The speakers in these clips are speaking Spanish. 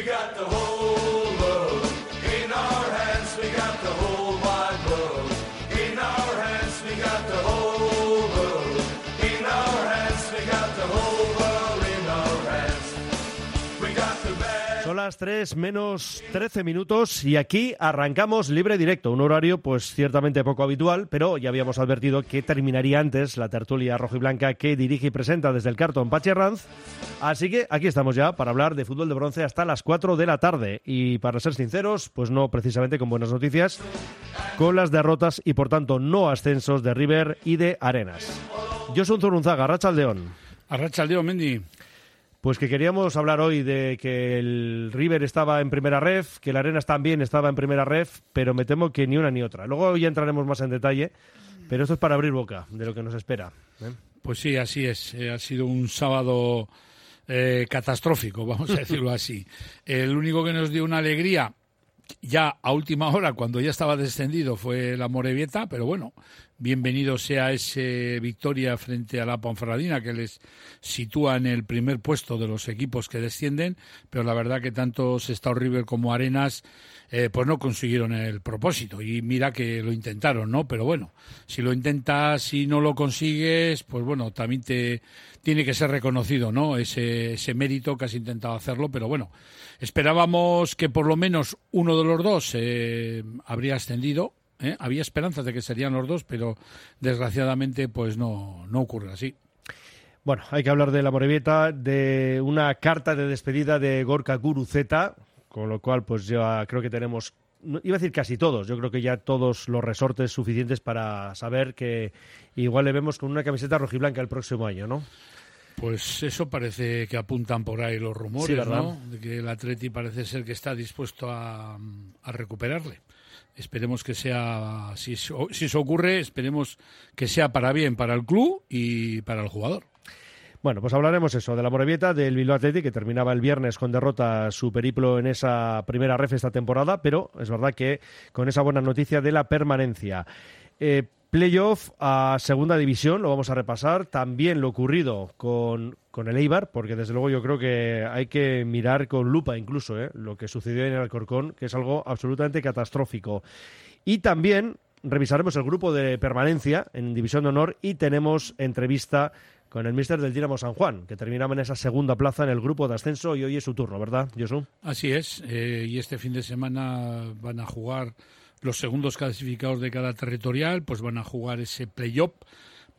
We got the whole las 3 menos 13 minutos y aquí arrancamos libre directo, un horario pues ciertamente poco habitual, pero ya habíamos advertido que terminaría antes la tertulia rojiblanca que dirige y presenta desde el cartón Pachi Arranz. Así que aquí estamos ya para hablar de fútbol de bronce hasta las 4 de la tarde y para ser sinceros, pues no precisamente con buenas noticias, con las derrotas y por tanto no ascensos de River y de Arenas. Yo soy un Zurunzaga, Racha León. Arracha el Mendy. Pues que queríamos hablar hoy de que el River estaba en primera ref, que el Arenas también estaba en primera ref, pero me temo que ni una ni otra. Luego ya entraremos más en detalle, pero esto es para abrir boca de lo que nos espera. ¿eh? Pues sí, así es. Eh, ha sido un sábado eh, catastrófico, vamos a decirlo así. El único que nos dio una alegría ya a última hora, cuando ya estaba descendido, fue la Morevieta, pero bueno, bienvenido sea ese victoria frente a la Ponferradina, que les sitúa en el primer puesto de los equipos que descienden, pero la verdad que tanto Sestao River como Arenas eh, pues no consiguieron el propósito. Y mira que lo intentaron, ¿no? Pero bueno, si lo intentas y no lo consigues, pues bueno, también te tiene que ser reconocido, ¿no? Ese, ese mérito que has intentado hacerlo, pero bueno, esperábamos que por lo menos uno de los dos eh, habría ascendido. ¿Eh? Había esperanzas de que serían los dos, pero desgraciadamente pues no, no ocurre así. Bueno, hay que hablar de la Morevieta, de una carta de despedida de Gorka Guruceta, con lo cual pues ya creo que tenemos, iba a decir casi todos, yo creo que ya todos los resortes suficientes para saber que igual le vemos con una camiseta rojiblanca el próximo año, ¿no? Pues eso parece que apuntan por ahí los rumores. ¿no? De que el Atleti parece ser que está dispuesto a, a recuperarle. Esperemos que sea, si eso, ocurre, esperemos que sea para bien para el club y para el jugador. Bueno, pues hablaremos eso, de la Morevieta, del Bilbao Athletic, que terminaba el viernes con derrota su periplo en esa primera ref esta temporada, pero es verdad que con esa buena noticia de la permanencia. Eh, playoff a segunda división, lo vamos a repasar. También lo ocurrido con, con el Eibar, porque desde luego yo creo que hay que mirar con lupa incluso eh, lo que sucedió en el Alcorcón, que es algo absolutamente catastrófico. Y también revisaremos el grupo de permanencia en División de Honor y tenemos entrevista con el míster del Dinamo San Juan, que terminaba en esa segunda plaza en el grupo de ascenso y hoy es su turno, ¿verdad, Josu? Así es, eh, y este fin de semana van a jugar los segundos clasificados de cada territorial, pues van a jugar ese play-off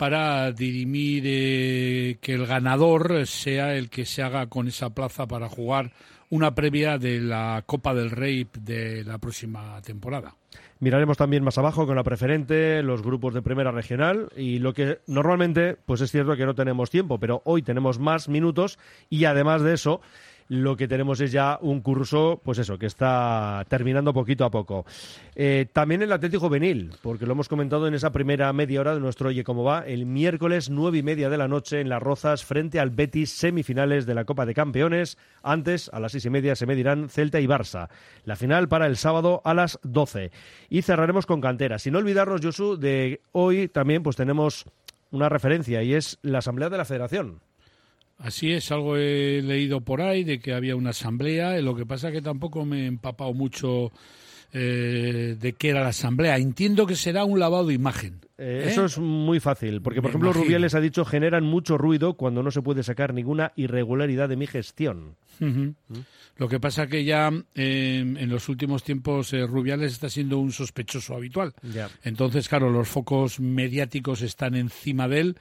para dirimir eh, que el ganador sea el que se haga con esa plaza para jugar una previa de la Copa del Rey de la próxima temporada. Miraremos también más abajo con la preferente, los grupos de primera regional y lo que normalmente, pues es cierto que no tenemos tiempo, pero hoy tenemos más minutos y además de eso, lo que tenemos es ya un curso, pues eso, que está terminando poquito a poco. Eh, también el Atlético Juvenil, porque lo hemos comentado en esa primera media hora de nuestro Oye Cómo Va, el miércoles nueve y media de la noche en Las Rozas frente al Betis semifinales de la Copa de Campeones. Antes, a las seis y media, se medirán Celta y Barça. La final para el sábado a las doce. Y cerraremos con cantera. Sin olvidarnos, Josu, de hoy también pues tenemos una referencia y es la Asamblea de la Federación. Así es, algo he leído por ahí de que había una asamblea, eh, lo que pasa que tampoco me he empapado mucho eh, de qué era la asamblea. Entiendo que será un lavado de imagen. Eh, ¿eh? Eso es muy fácil, porque por Me ejemplo imagino. Rubiales ha dicho generan mucho ruido cuando no se puede sacar ninguna irregularidad de mi gestión. Ujú. Lo que pasa que ya eh, en los últimos tiempos Rubiales está siendo un sospechoso habitual. Ya. Entonces, claro, los focos mediáticos están encima de él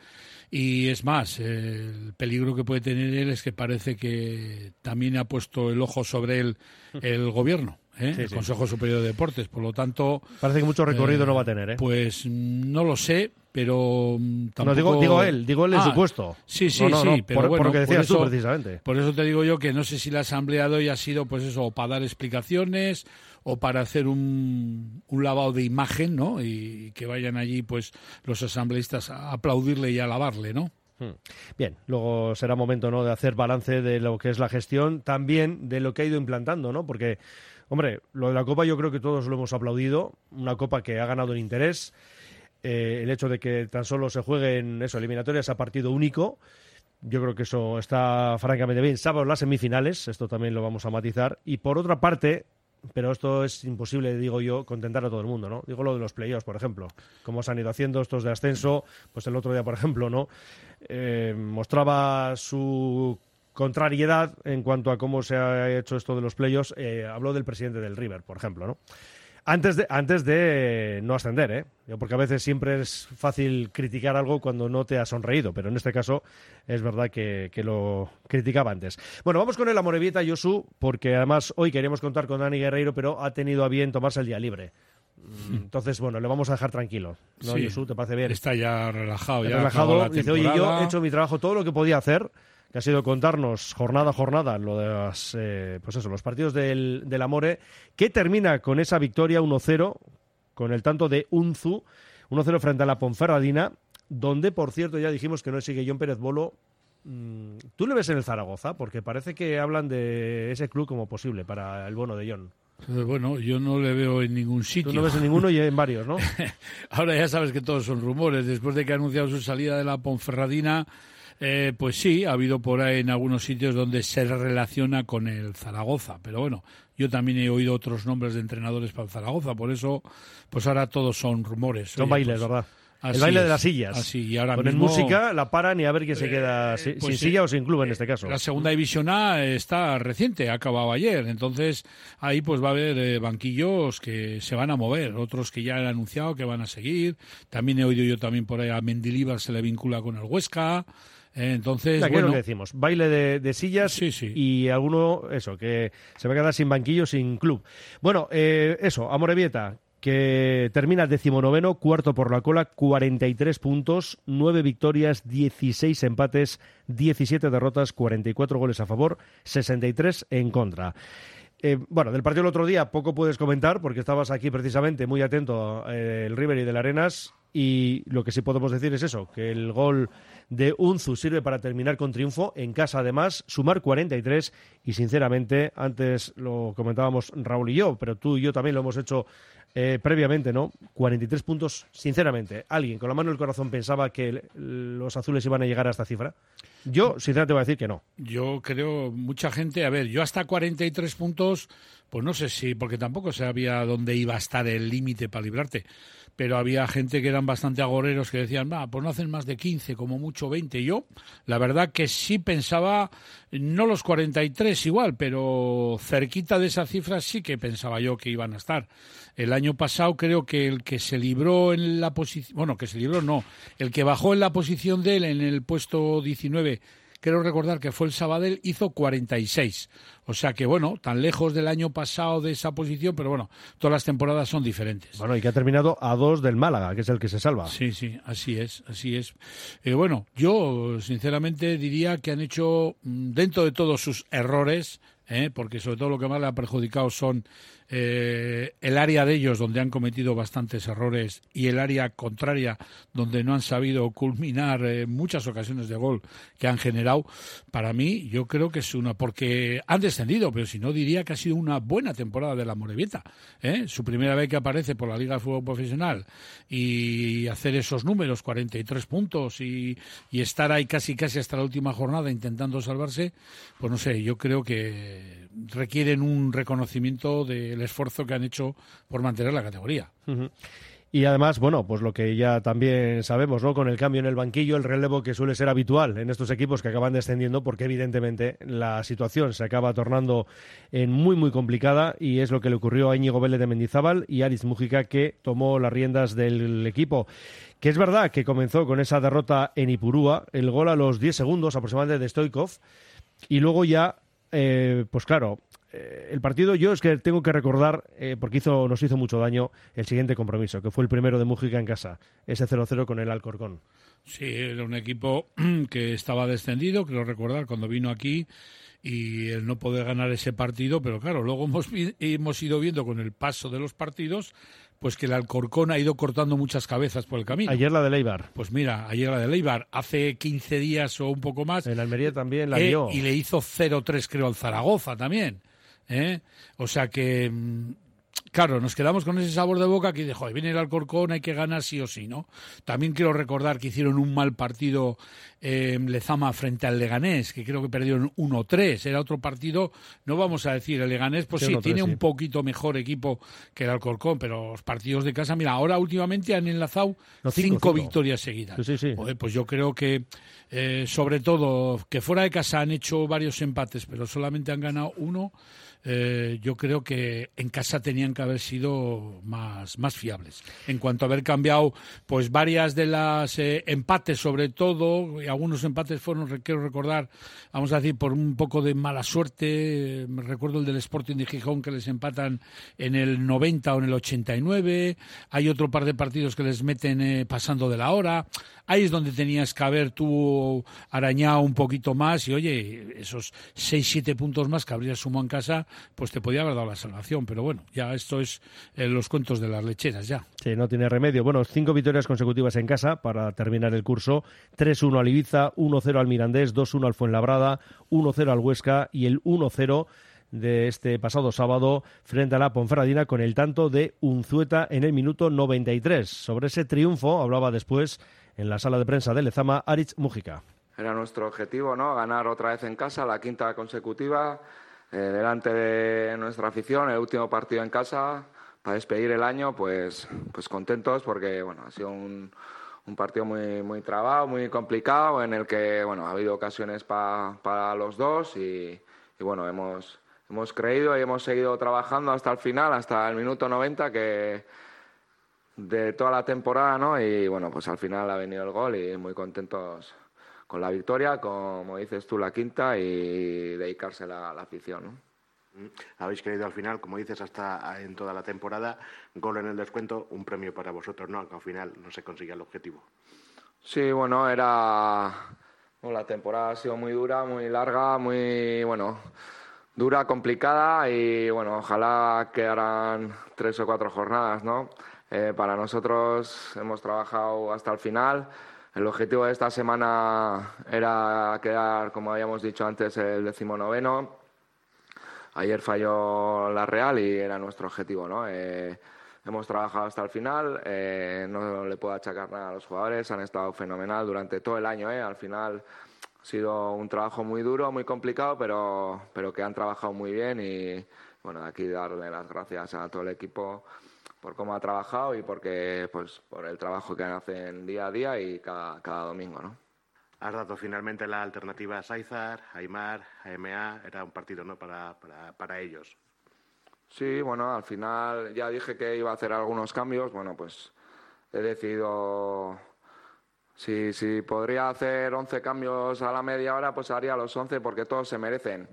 y es más, el peligro que puede tener él es que parece que también ha puesto el ojo sobre él el gobierno, ¿eh? Sí, el sí. Consejo Superior de Deportes. Por lo tanto, Parece que mucho recorrido Eh, no va a tener, ¿eh? pues no lo sé, pero mm, tampoco... No, digo, digo él, digo él en Ah, su puesto. Sí, sí, No, no, sí, pero por, bueno, por lo que decías por tú, precisamente. Por eso te digo yo que no sé si la asamblea de hoy ha sido, pues eso, o para dar explicaciones o para hacer un, un lavado de imagen, ¿no? Y que vayan allí, pues, los asambleístas a aplaudirle y a alabarle, ¿no? Hmm. Bien, luego será momento ¿no? de hacer balance de lo que es la gestión, también de lo que ha ido implantando, ¿no? Porque, hombre, lo de la Copa yo creo que todos lo hemos aplaudido, una Copa que ha ganado en interés, eh, el hecho de que tan solo se jueguen eso, eliminatorias a partido único, yo creo que eso está francamente bien. Sábado las semifinales, esto también lo vamos a matizar. Y por otra parte, pero esto es imposible, digo yo, contentar a todo el mundo, ¿no? Digo lo de los playoffs, por ejemplo. Cómo se han ido haciendo estos de ascenso, pues el otro día, por ejemplo, ¿no? Eh, mostraba su contrariedad en cuanto a cómo se ha hecho esto de los playoffs. Eh, habló del presidente del River, por ejemplo, ¿no? Antes de, antes de no ascender, ¿eh? Porque a veces siempre es fácil criticar algo cuando no te ha sonreído, pero en este caso es verdad que, que lo criticaba antes. Bueno, vamos con el Amorebieta Yosu, porque además hoy queríamos contar con Dani Guerreiro, pero ha tenido a bien tomarse el día libre. Mm, Entonces, bueno, le vamos a dejar tranquilo. ¿No, Sí. Yosu? ¿Te parece bien? Está ya relajado. Ya relajado, dice, oye, yo temporada". he hecho mi trabajo, todo lo que podía hacer, que ha sido contarnos jornada a jornada lo de las, eh, pues eso, los partidos del, del Amore, que termina con esa victoria 1-0, con el tanto de Unzu, 1-0 frente a la Ponferradina, donde, por cierto, ya dijimos que no sigue John Pérez Bolo. Mm, ¿Tú le ves en el Zaragoza? Porque parece que hablan de ese club como posible para el bono de John. Entonces, bueno, yo no le veo en ningún sitio. Tú no ves en ninguno y en varios, ¿no? Ahora ya sabes que todos son rumores. Después de que ha anunciado su salida de la Ponferradina, eh, pues sí, ha habido por ahí en algunos sitios donde se relaciona con el Zaragoza. Pero bueno, yo también he oído otros nombres de entrenadores para el Zaragoza. Por eso, pues ahora todos son rumores. Son Oye, bailes, pues, ¿verdad? El baile de las sillas. Así, y ahora Ponen mismo, música, la paran y a ver quién se Eh, queda si- pues sin sí. silla o sin club en este caso. La segunda división A está reciente, ha acabado ayer. Entonces, ahí pues va a haber eh, banquillos que se van a mover, otros que ya han anunciado que van a seguir. También he oído yo también por ahí a Mendilibar se le vincula con el Huesca. Eh, entonces, Ya, ¿qué es lo bueno, que decimos? Baile de, de sillas Sí, sí. y alguno, eso, que se va a quedar sin banquillo, sin club. Bueno, eh, eso, Amorebieta, que termina decimonoveno, cuarto por la cola, 43 puntos, 9 victorias, 16 empates, 17 derrotas, 44 goles a favor, 63 en contra. Eh, bueno, del partido del otro día poco puedes comentar porque estabas aquí precisamente muy atento eh, el River y del Arenas y lo que sí podemos decir es eso, que el gol de Unzu sirve para terminar con triunfo en casa además, sumar 43 y sinceramente, antes lo comentábamos Raúl y yo, pero tú y yo también lo hemos hecho eh, previamente, ¿no? 43 puntos, sinceramente, ¿alguien con la mano en el corazón pensaba que los azules iban a llegar a esta cifra? Yo, sinceramente, voy a decir que no. yo creo, mucha gente, a ver, yo hasta 43 puntos, pues no sé si, porque tampoco sabía dónde iba a estar el límite para librarte. Pero había gente que eran bastante agoreros que decían, va, pues no hacen más de 15, como mucho 20. Yo, la verdad que sí pensaba, no los 43 igual, pero cerquita de esa cifra sí que pensaba yo que iban a estar. El año pasado creo que el que se libró en la posición, bueno, que se libró no, el que bajó en la posición de él en el puesto 19 creo recordar que fue el Sabadell, hizo 46. O sea que, bueno, tan lejos del año pasado de esa posición, pero bueno, todas las temporadas son diferentes. Bueno, y que ha terminado a dos del Málaga, que es el que se salva. Sí, sí, así es, así es. Eh, bueno, yo sinceramente diría que han hecho, mm, dentro de todos sus errores, eh, porque sobre todo lo que más le ha perjudicado son eh, el área de ellos donde han cometido bastantes errores y el área contraria donde no han sabido culminar eh, muchas ocasiones de gol que han generado, para mí yo creo que es una, porque han descendido, pero si no diría que ha sido una buena temporada de la Morevieta. ¿eh? Su primera vez que aparece por la Liga de Fútbol Profesional y hacer esos números, 43 puntos y, y estar ahí casi casi hasta la última jornada intentando salvarse, pues no sé, yo creo que requieren un reconocimiento del esfuerzo que han hecho por mantener la categoría. Y además, bueno, pues lo que ya también sabemos, ¿no? Con el cambio en el banquillo, el relevo que suele ser habitual en estos equipos que acaban descendiendo, porque evidentemente la situación se acaba tornando en muy, muy complicada y es lo que le ocurrió a Íñigo Vélez de Mendizábal y Aris Mújica, que tomó las riendas del equipo. Que es verdad que comenzó con esa derrota en Ipurúa, el gol a los 10 segundos aproximadamente de Stoikov, y luego ya, eh, pues claro, eh, el partido yo es que tengo que recordar, eh, porque hizo, nos hizo mucho daño, el siguiente compromiso, que fue el primero de Mújica en casa, ese 0-0 con el Alcorcón. Sí, era un equipo que estaba descendido, creo recordar, cuando vino aquí y el no poder ganar ese partido, pero claro, luego hemos, hemos ido viendo con el paso de los partidos, pues que el Alcorcón ha ido cortando muchas cabezas por el camino. Ayer la de Leibar, Pues mira, ayer la de Leibar, hace 15 días o un poco más, en Almería también la eh, lió. y le hizo 0-3 creo al Zaragoza también. ¿eh? O sea que, mm, claro, nos quedamos con ese sabor de boca que dijo, viene el Alcorcón, hay que ganar sí o sí, ¿no? También quiero recordar que hicieron un mal partido eh, Lezama frente al Leganés, que creo que perdieron 1-3. Era otro partido, no vamos a decir, el Leganés, pues sí, tiene un poquito mejor equipo que el Alcorcón, pero los partidos de casa, mira, ahora últimamente han enlazado cinco, victorias seguidas. pues yo creo que, eh, sobre todo, que fuera de casa han hecho varios empates, pero solamente han ganado uno. Eh, yo creo que en casa tenían que haber sido más, más fiables. En cuanto a haber cambiado, pues varias de las eh, empates, sobre todo, y algunos empates fueron, quiero recordar, vamos a decir, por un poco de mala suerte. Me recuerdo el del Sporting de Gijón que les empatan en el 90 o en el 89. Hay otro par de partidos que les meten eh, pasando de la hora. Ahí es donde tenías que haber tú arañado un poquito más y, oye, esos 6-7 puntos más que habrías sumado en casa pues te podía haber dado la salvación. Pero bueno, ya esto es eh, los cuentos de las lecheras, ya. Sí, no tiene remedio. Bueno, cinco victorias consecutivas en casa para terminar el curso. 3-1 al Ibiza, 1-0 al Mirandés, 2-1 al Fuenlabrada, 1-0 al Huesca y el 1-0 de este pasado sábado frente a la Ponferradina con el tanto de Unzueta en el minuto 93. Sobre ese triunfo hablaba después en la sala de prensa de Lezama Aritz Mújica. Era nuestro objetivo, ¿no? Ganar otra vez en casa, la quinta consecutiva. Eh, delante de nuestra afición, el último partido en casa para despedir el año, pues, pues contentos porque bueno, ha sido un, un partido muy, muy trabado, muy complicado, en el que bueno, ha habido ocasiones para los dos y, y, bueno, hemos, hemos creído y hemos seguido trabajando hasta el final, hasta el minuto 90 que de toda la temporada, ¿no? Y bueno, pues al final ha venido el gol y muy contentos con la victoria, como dices tú, la quinta y dedicarse a la, afición. ¿no? Mm. Habéis creído al final, como dices, hasta en toda la temporada, gol en el descuento, un premio para vosotros, ¿no? Aunque al final no se consigue el objetivo. Sí, bueno, era. la temporada ha sido muy dura, muy larga, muy. Bueno, dura, complicada y, bueno, ojalá quedaran tres o cuatro jornadas, ¿no? Eh, para nosotros hemos trabajado hasta el final. El objetivo de esta semana era quedar, como habíamos dicho antes, el decimonoveno. Ayer falló la Real y era nuestro objetivo, ¿no? Eh, hemos trabajado hasta el final, eh, no le puedo achacar nada a los jugadores, han estado fenomenal durante todo el año, ¿eh? Al final ha sido un trabajo muy duro, muy complicado, pero, pero que han trabajado muy bien y, bueno, aquí darle las gracias a todo el equipo por cómo ha trabajado y porque, pues, por el trabajo que hacen día a día y cada, cada domingo, ¿no? Has dado finalmente la alternativa a Saizar, Aymar, AMA, era un partido ¿no? para, para, para ellos. Sí, bueno, al final ya dije que iba a hacer algunos cambios, bueno, pues he decidido si, si podría hacer 11 cambios a la media hora, pues haría los 11 porque todos se merecen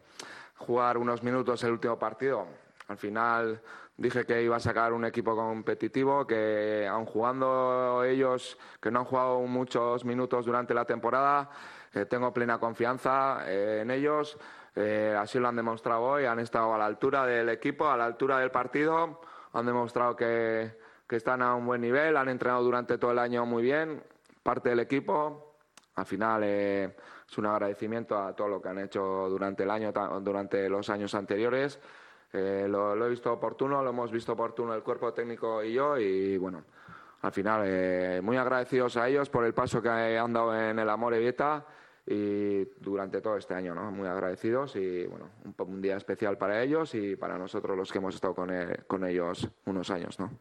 jugar unos minutos el último partido. Al final dije que iba a sacar un equipo competitivo, que aun jugando ellos, que no han jugado muchos minutos durante la temporada, eh, tengo plena confianza eh, en ellos. Eh, así lo han demostrado hoy, han estado a la altura del equipo, a la altura del partido, han demostrado que, que están a un buen nivel, han entrenado durante todo el año muy bien, parte del equipo. Al final es un agradecimiento a todo lo que han hecho durante el año, durante los años anteriores. Eh, lo, he visto oportuno, lo hemos visto oportuno el cuerpo técnico y yo y bueno, al final eh, muy agradecidos a ellos por el paso que han dado en el Amor Vieta y durante todo este año, ¿no? Muy agradecidos y bueno, un, día especial para ellos y para nosotros los que hemos estado con, eh, con ellos unos años, ¿no?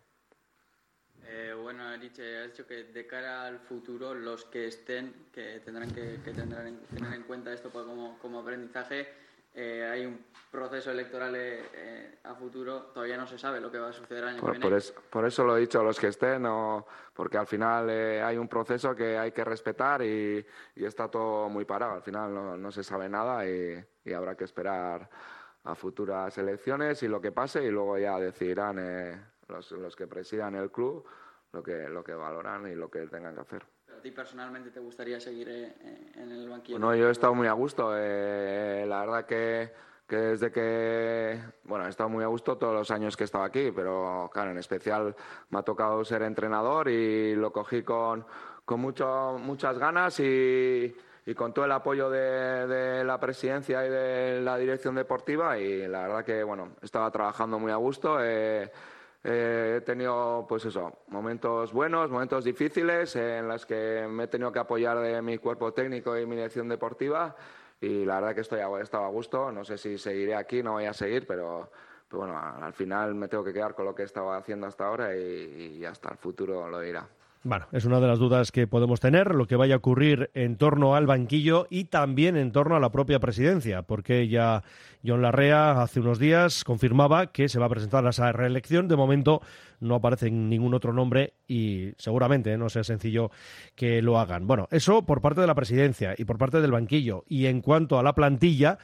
bueno, Erich, has dicho que de cara al futuro los que estén, que tendrán que, que tendrán en, tener en cuenta esto como, como aprendizaje, eh, hay un proceso electoral eh, eh, a futuro, todavía no se sabe lo que va a suceder el año por, que viene. Por eso, lo he dicho a los que estén, porque al final hay un proceso que hay que respetar y, está todo muy parado. Al final no, se sabe nada y, habrá que esperar a futuras elecciones y lo que pase y luego ya decidirán los, los que presidan el club lo que, lo que valoran y lo que tengan que hacer ti personalmente te gustaría seguir eh, en el banquillo? Bueno, yo he estado muy a gusto. Eh, la verdad que, que, desde que... Bueno, he estado muy a gusto todos los años que he estado aquí, pero claro, en especial me ha tocado ser entrenador y lo cogí con, con mucho, muchas ganas y, con todo el apoyo de, la presidencia y de la dirección deportiva y la verdad que, bueno, estaba trabajando muy a gusto. Eh, Eh, he tenido, pues eso, momentos buenos, momentos difíciles en los que me he tenido que apoyar de mi cuerpo técnico y mi dirección deportiva y la verdad que estoy he estado a gusto. No sé si seguiré aquí, no voy a seguir, pero, bueno, al final me tengo que quedar con lo que he estado haciendo hasta ahora y, y hasta el futuro lo dirá. Bueno, es una de las dudas que podemos tener, lo que vaya a ocurrir en torno al banquillo y también en torno a la propia presidencia, porque ya John Larrea hace unos días confirmaba que se va a presentar a esa reelección. De momento no aparece ningún otro nombre y seguramente no sea sencillo que lo hagan. Bueno, eso por parte de la presidencia y por parte del banquillo. Y en cuanto a la plantilla,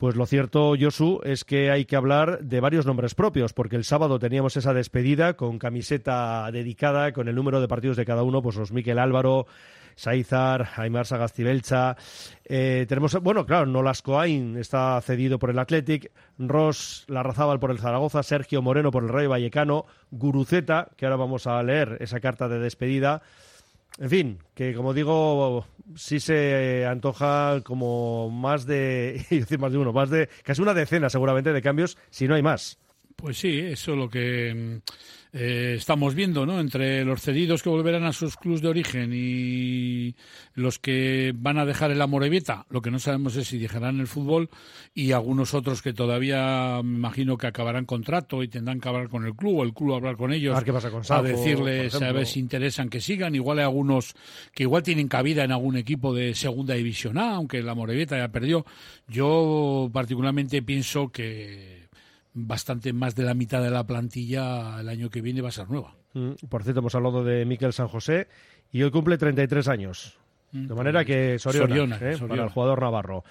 pues lo cierto, Josu, es que hay que hablar de varios nombres propios, porque el sábado teníamos esa despedida con camiseta dedicada, con el número de partidos de cada uno, pues los Miquel Álvaro, Saizar, Aymar Sagastibelcha. Eh, tenemos, bueno, claro, Nolascoain está cedido por el Athletic, Ross Larrazábal por el Zaragoza, Sergio Moreno por el Rayo Vallecano, Guruceta, que ahora vamos a leer esa carta de despedida. En fin, que como digo, sí se antoja como más de, decir más de uno, más de casi una decena seguramente de cambios, si no hay más. Pues sí, eso es lo que eh, estamos viendo, ¿no? Entre los cedidos que volverán a sus clubes de origen y los que van a dejar el Amorebieta, lo que no sabemos es si dejarán el fútbol y algunos otros que todavía me imagino que acabarán contrato y tendrán que hablar con el club o el club hablar con ellos A ver qué pasa con a Sajo, decirles a ver si interesan que sigan. Igual hay algunos que igual tienen cabida en algún equipo de segunda división A, aunque el Amorebieta ya perdió. Yo particularmente pienso que bastante más de la mitad de la plantilla el año que viene va a ser nueva. Mm, Por cierto, hemos hablado de Miquel San José y hoy cumple 33 años. De manera que Soriona, Soriona, ¿eh? Soriona. para el jugador navarro.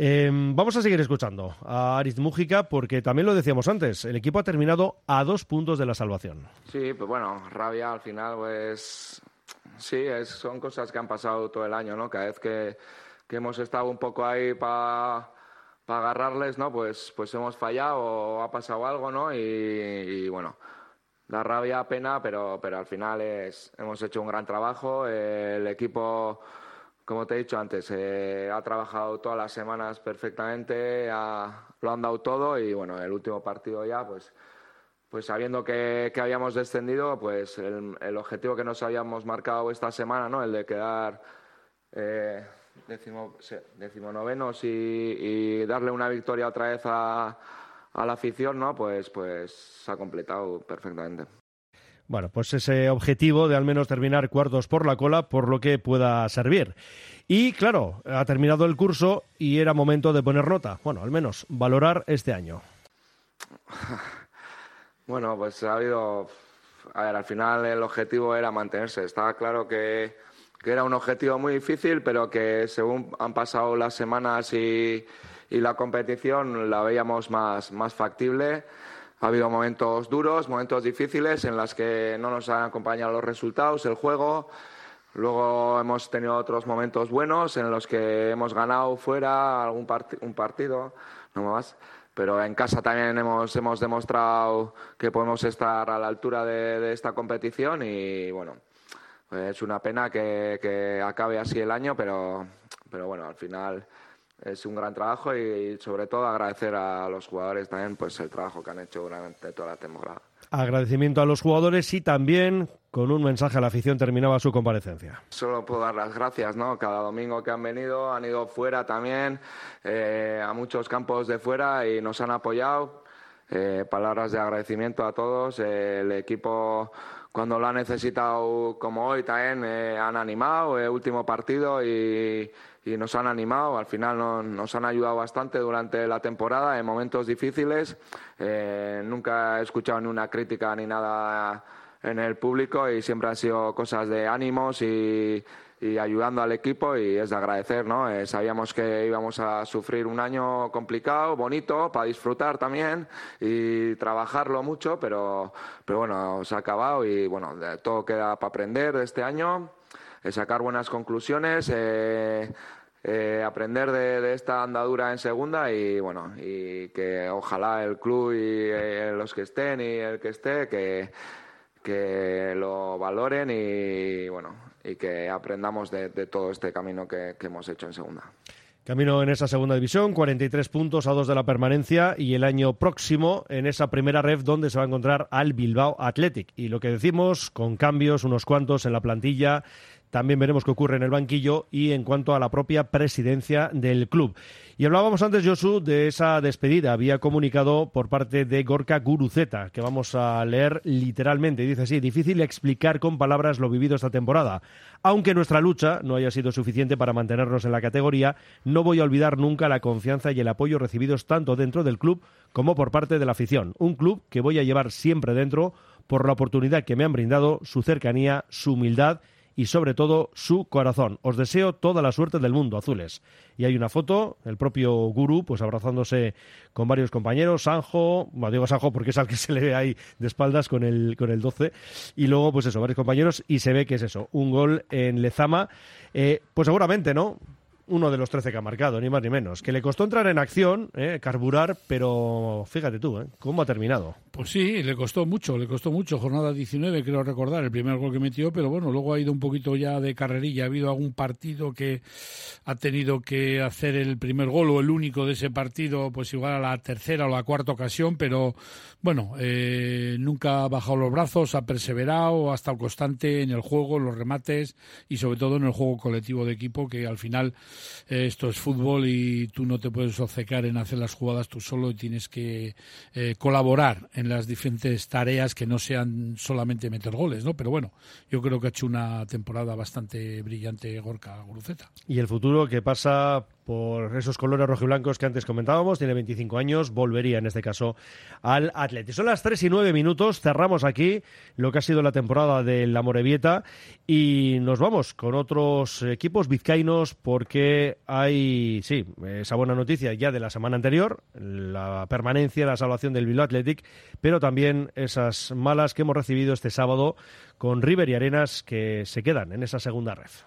Eh, vamos a seguir escuchando a Ariz Mújica porque también lo decíamos antes, el equipo ha terminado a dos puntos de la salvación. Sí, pues bueno, rabia al final, pues sí, es, son cosas que han pasado todo el año, ¿no? Cada vez que, que hemos estado un poco ahí para agarrarles, ¿no? Pues, pues hemos fallado o ha pasado algo, ¿no? Y, y, bueno, da rabia, pena, pero, pero al final es, hemos hecho un gran trabajo. el equipo, como te he dicho antes, eh, ha trabajado todas las semanas perfectamente, ha- lo han dado todo y bueno, el último partido ya, pues pues sabiendo que, que habíamos descendido, pues el, el objetivo que nos habíamos marcado esta semana, ¿no? El de quedar eh, décimo, se- decimonovenos y, y darle una victoria otra vez a, a la afición, ¿no? Pues, pues se ha completado perfectamente. Bueno, pues ese objetivo de al menos terminar cuartos por la cola, por lo que pueda servir. Y claro, ha terminado el curso y era momento de poner nota. Bueno, al menos valorar este año. Bueno, pues ha habido. A ver, al final el objetivo era mantenerse. Estaba claro que, que era un objetivo muy difícil, pero que según han pasado las semanas y, la competición la veíamos más, más factible. Ha habido momentos duros, momentos difíciles en los que no nos han acompañado los resultados, el juego. Luego hemos tenido otros momentos buenos en los que hemos ganado fuera algún parti- un partido, no más. Pero en casa también hemos, hemos demostrado que podemos estar a la altura de esta competición y bueno, es una pena que, que acabe así el año, pero, pero bueno, al final es un gran trabajo y, sobre todo agradecer a los jugadores también pues el trabajo que han hecho durante toda la temporada. Agradecimiento a los jugadores y también con un mensaje a la afición terminaba su comparecencia. Solo puedo dar las gracias, ¿no? Cada domingo que han venido, han ido fuera también, eh, a muchos campos de fuera y nos han apoyado. Eh, palabras de agradecimiento a todos. Eh, el equipo, cuando lo ha necesitado, como hoy también, eh, han animado. eh, último partido y, nos han animado. Al final no- nos han ayudado bastante durante la temporada en momentos difíciles. Eh, nunca he escuchado ni una crítica ni nada en el público y siempre han sido cosas de ánimos y, y ayudando al equipo y es de agradecer, ¿no? Eh, sabíamos que íbamos a sufrir un año complicado, bonito, para disfrutar también y trabajarlo mucho, pero, pero bueno, se ha acabado y bueno, todo queda para aprender de este año, eh, sacar buenas conclusiones, eh, eh, aprender de, de esta andadura en segunda y bueno, y que ojalá el club y eh, los que estén y el que esté, que que lo valoren y bueno y que aprendamos de, todo este camino que, que hemos hecho en segunda. Camino en esa segunda división, 43 puntos a dos de la permanencia y el año próximo en esa primera ref donde se va a encontrar al Bilbao Athletic. Y lo que decimos, con cambios, unos cuantos en la plantilla, también veremos qué ocurre en el banquillo y en cuanto a la propia presidencia del club. Y hablábamos antes, Josu, de esa despedida. Había comunicado por parte de Gorka Guruzeta, que vamos a leer literalmente. Dice así, difícil explicar con palabras lo vivido esta temporada. Aunque nuestra lucha no haya sido suficiente para mantenernos en la categoría, no voy a olvidar nunca la confianza y el apoyo recibidos tanto dentro del club como por parte de la afición. Un club que voy a llevar siempre dentro por la oportunidad que me han brindado, su cercanía, su humildad y sobre todo su corazón. Os deseo toda la suerte del mundo, azules. Y hay una foto, el propio Guru, pues abrazándose con varios compañeros, Sanjo, bueno, digo Sanjo porque es al que se le ve ahí de espaldas con el, con el 12, y luego pues eso, varios compañeros, y se ve que es eso, un gol en Lezama, eh, pues seguramente, ¿no? Uno de los 13 que ha marcado, ni más ni menos. Que le costó entrar en acción, eh, carburar, pero fíjate tú, ¿eh? ¿cómo ha terminado? Pues sí, le costó mucho, le costó mucho. Jornada 19, creo recordar, el primer gol que metió, pero bueno, luego ha ido un poquito ya de carrerilla. Ha habido algún partido que ha tenido que hacer el primer gol o el único de ese partido, pues igual a la tercera o la cuarta ocasión, pero bueno, eh, nunca ha bajado los brazos, ha perseverado, ha estado constante en el juego, en los remates y sobre todo en el juego colectivo de equipo, que al final esto es fútbol y tú no te puedes obcecar en hacer las jugadas tú solo y tienes que eh, colaborar en las diferentes tareas que no sean solamente meter goles, ¿no? Pero bueno, yo creo que ha hecho una temporada bastante brillante Gorka Guruceta. Y el futuro que pasa por esos colores rojiblancos que antes comentábamos, tiene 25 años, volvería en este caso al Atleti. Son las 3 y 9 minutos, cerramos aquí lo que ha sido la temporada del Amorebieta y nos vamos con otros equipos vizcaínos porque hay, sí, esa buena noticia ya de la semana anterior, la permanencia, la salvación del Bilbao Athletic, pero también esas malas que hemos recibido este sábado con River y Arenas que se quedan en esa segunda ref.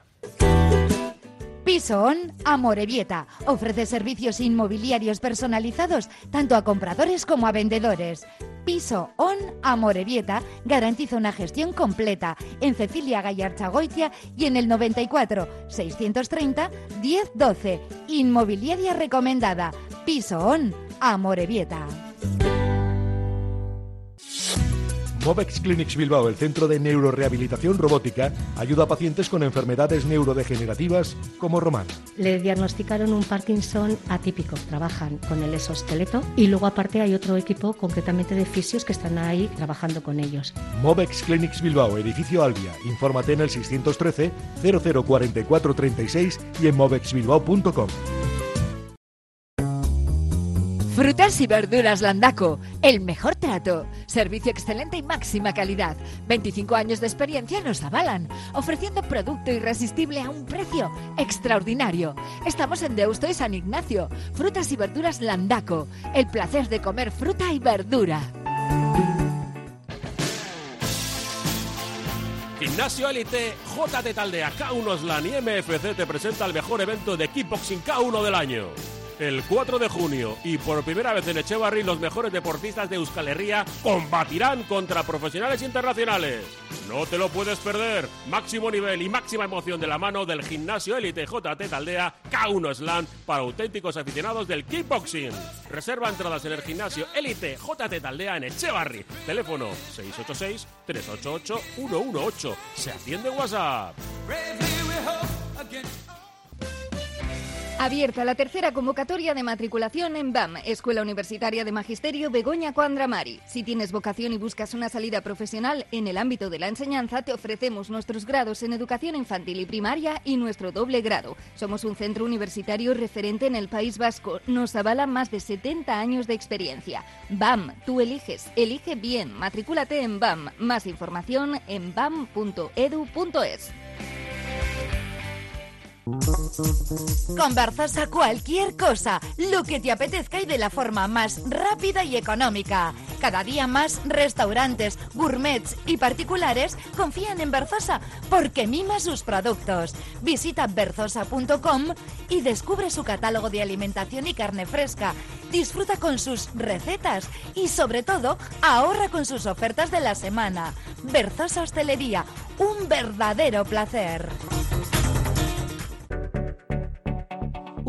Piso On Amorebieta ofrece servicios inmobiliarios personalizados tanto a compradores como a vendedores. Piso On Amorebieta garantiza una gestión completa en Cecilia Gallarchagoitia y en el 94 630 1012. Inmobiliaria recomendada. Piso On Amorebieta. Movex Clinics Bilbao, el centro de neurorehabilitación robótica, ayuda a pacientes con enfermedades neurodegenerativas como Román. Le diagnosticaron un Parkinson atípico, trabajan con el exoesqueleto y luego aparte hay otro equipo concretamente de fisios que están ahí trabajando con ellos. Movex Clinics Bilbao, edificio Albia. Infórmate en el 613 004436 y en movexbilbao.com. Frutas y verduras Landaco, el mejor trato, servicio excelente y máxima calidad. 25 años de experiencia nos avalan, ofreciendo producto irresistible a un precio extraordinario. Estamos en Deusto y San Ignacio. Frutas y verduras Landaco, el placer de comer fruta y verdura. Gimnasio Elite, JT Taldea, K1 Slan y MFC te presenta el mejor evento de kickboxing K1 del año. El 4 de junio y por primera vez en Echevarri los mejores deportistas de Euskal Herria combatirán contra profesionales internacionales. No te lo puedes perder. Máximo nivel y máxima emoción de la mano del gimnasio Elite JT Taldea K1 Slam para auténticos aficionados del kickboxing. Reserva entradas en el gimnasio Elite JT Taldea en Echevarri. Teléfono 686 388 118. Se atiende en WhatsApp. Abierta la tercera convocatoria de matriculación en BAM, Escuela Universitaria de Magisterio Begoña Coandramari. Si tienes vocación y buscas una salida profesional en el ámbito de la enseñanza, te ofrecemos nuestros grados en educación infantil y primaria y nuestro doble grado. Somos un centro universitario referente en el País Vasco. Nos avala más de 70 años de experiencia. BAM, tú eliges, elige bien. Matricúlate en BAM. Más información en bam.edu.es. Con Berzosa cualquier cosa, lo que te apetezca y de la forma más rápida y económica. Cada día más restaurantes, gourmets y particulares confían en Berzosa porque mima sus productos. Visita berzosa.com y descubre su catálogo de alimentación y carne fresca. Disfruta con sus recetas y sobre todo ahorra con sus ofertas de la semana. Berzosa Hostelería, un verdadero placer.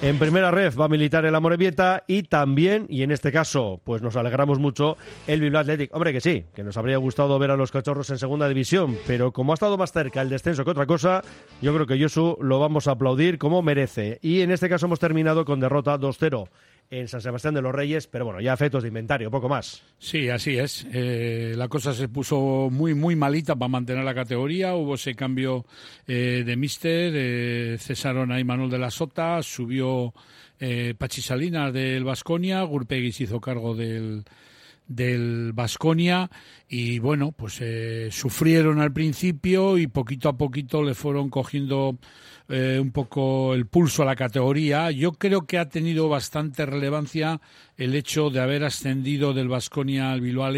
En primera red va a militar el Amorebieta y también, y en este caso, pues nos alegramos mucho, el Bilbao Athletic. Hombre, que sí, que nos habría gustado ver a los cachorros en segunda división, pero como ha estado más cerca el descenso que otra cosa, yo creo que Yosu lo vamos a aplaudir como merece. Y en este caso hemos terminado con derrota 2-0 en San Sebastián de los Reyes, pero bueno, ya efectos de inventario, poco más. Sí, así es. Eh, la cosa se puso muy, muy malita para mantener la categoría. Hubo ese cambio eh, de míster, eh, cesaron a Imanol de la Sota, subió eh, Pachi Salinas del Vasconia, Gurpegui se hizo cargo del del Vasconia y bueno, pues eh, sufrieron al principio y poquito a poquito le fueron cogiendo eh, un poco el pulso a la categoría. Yo creo que ha tenido bastante relevancia el hecho de haber ascendido del Vasconia al Bilbao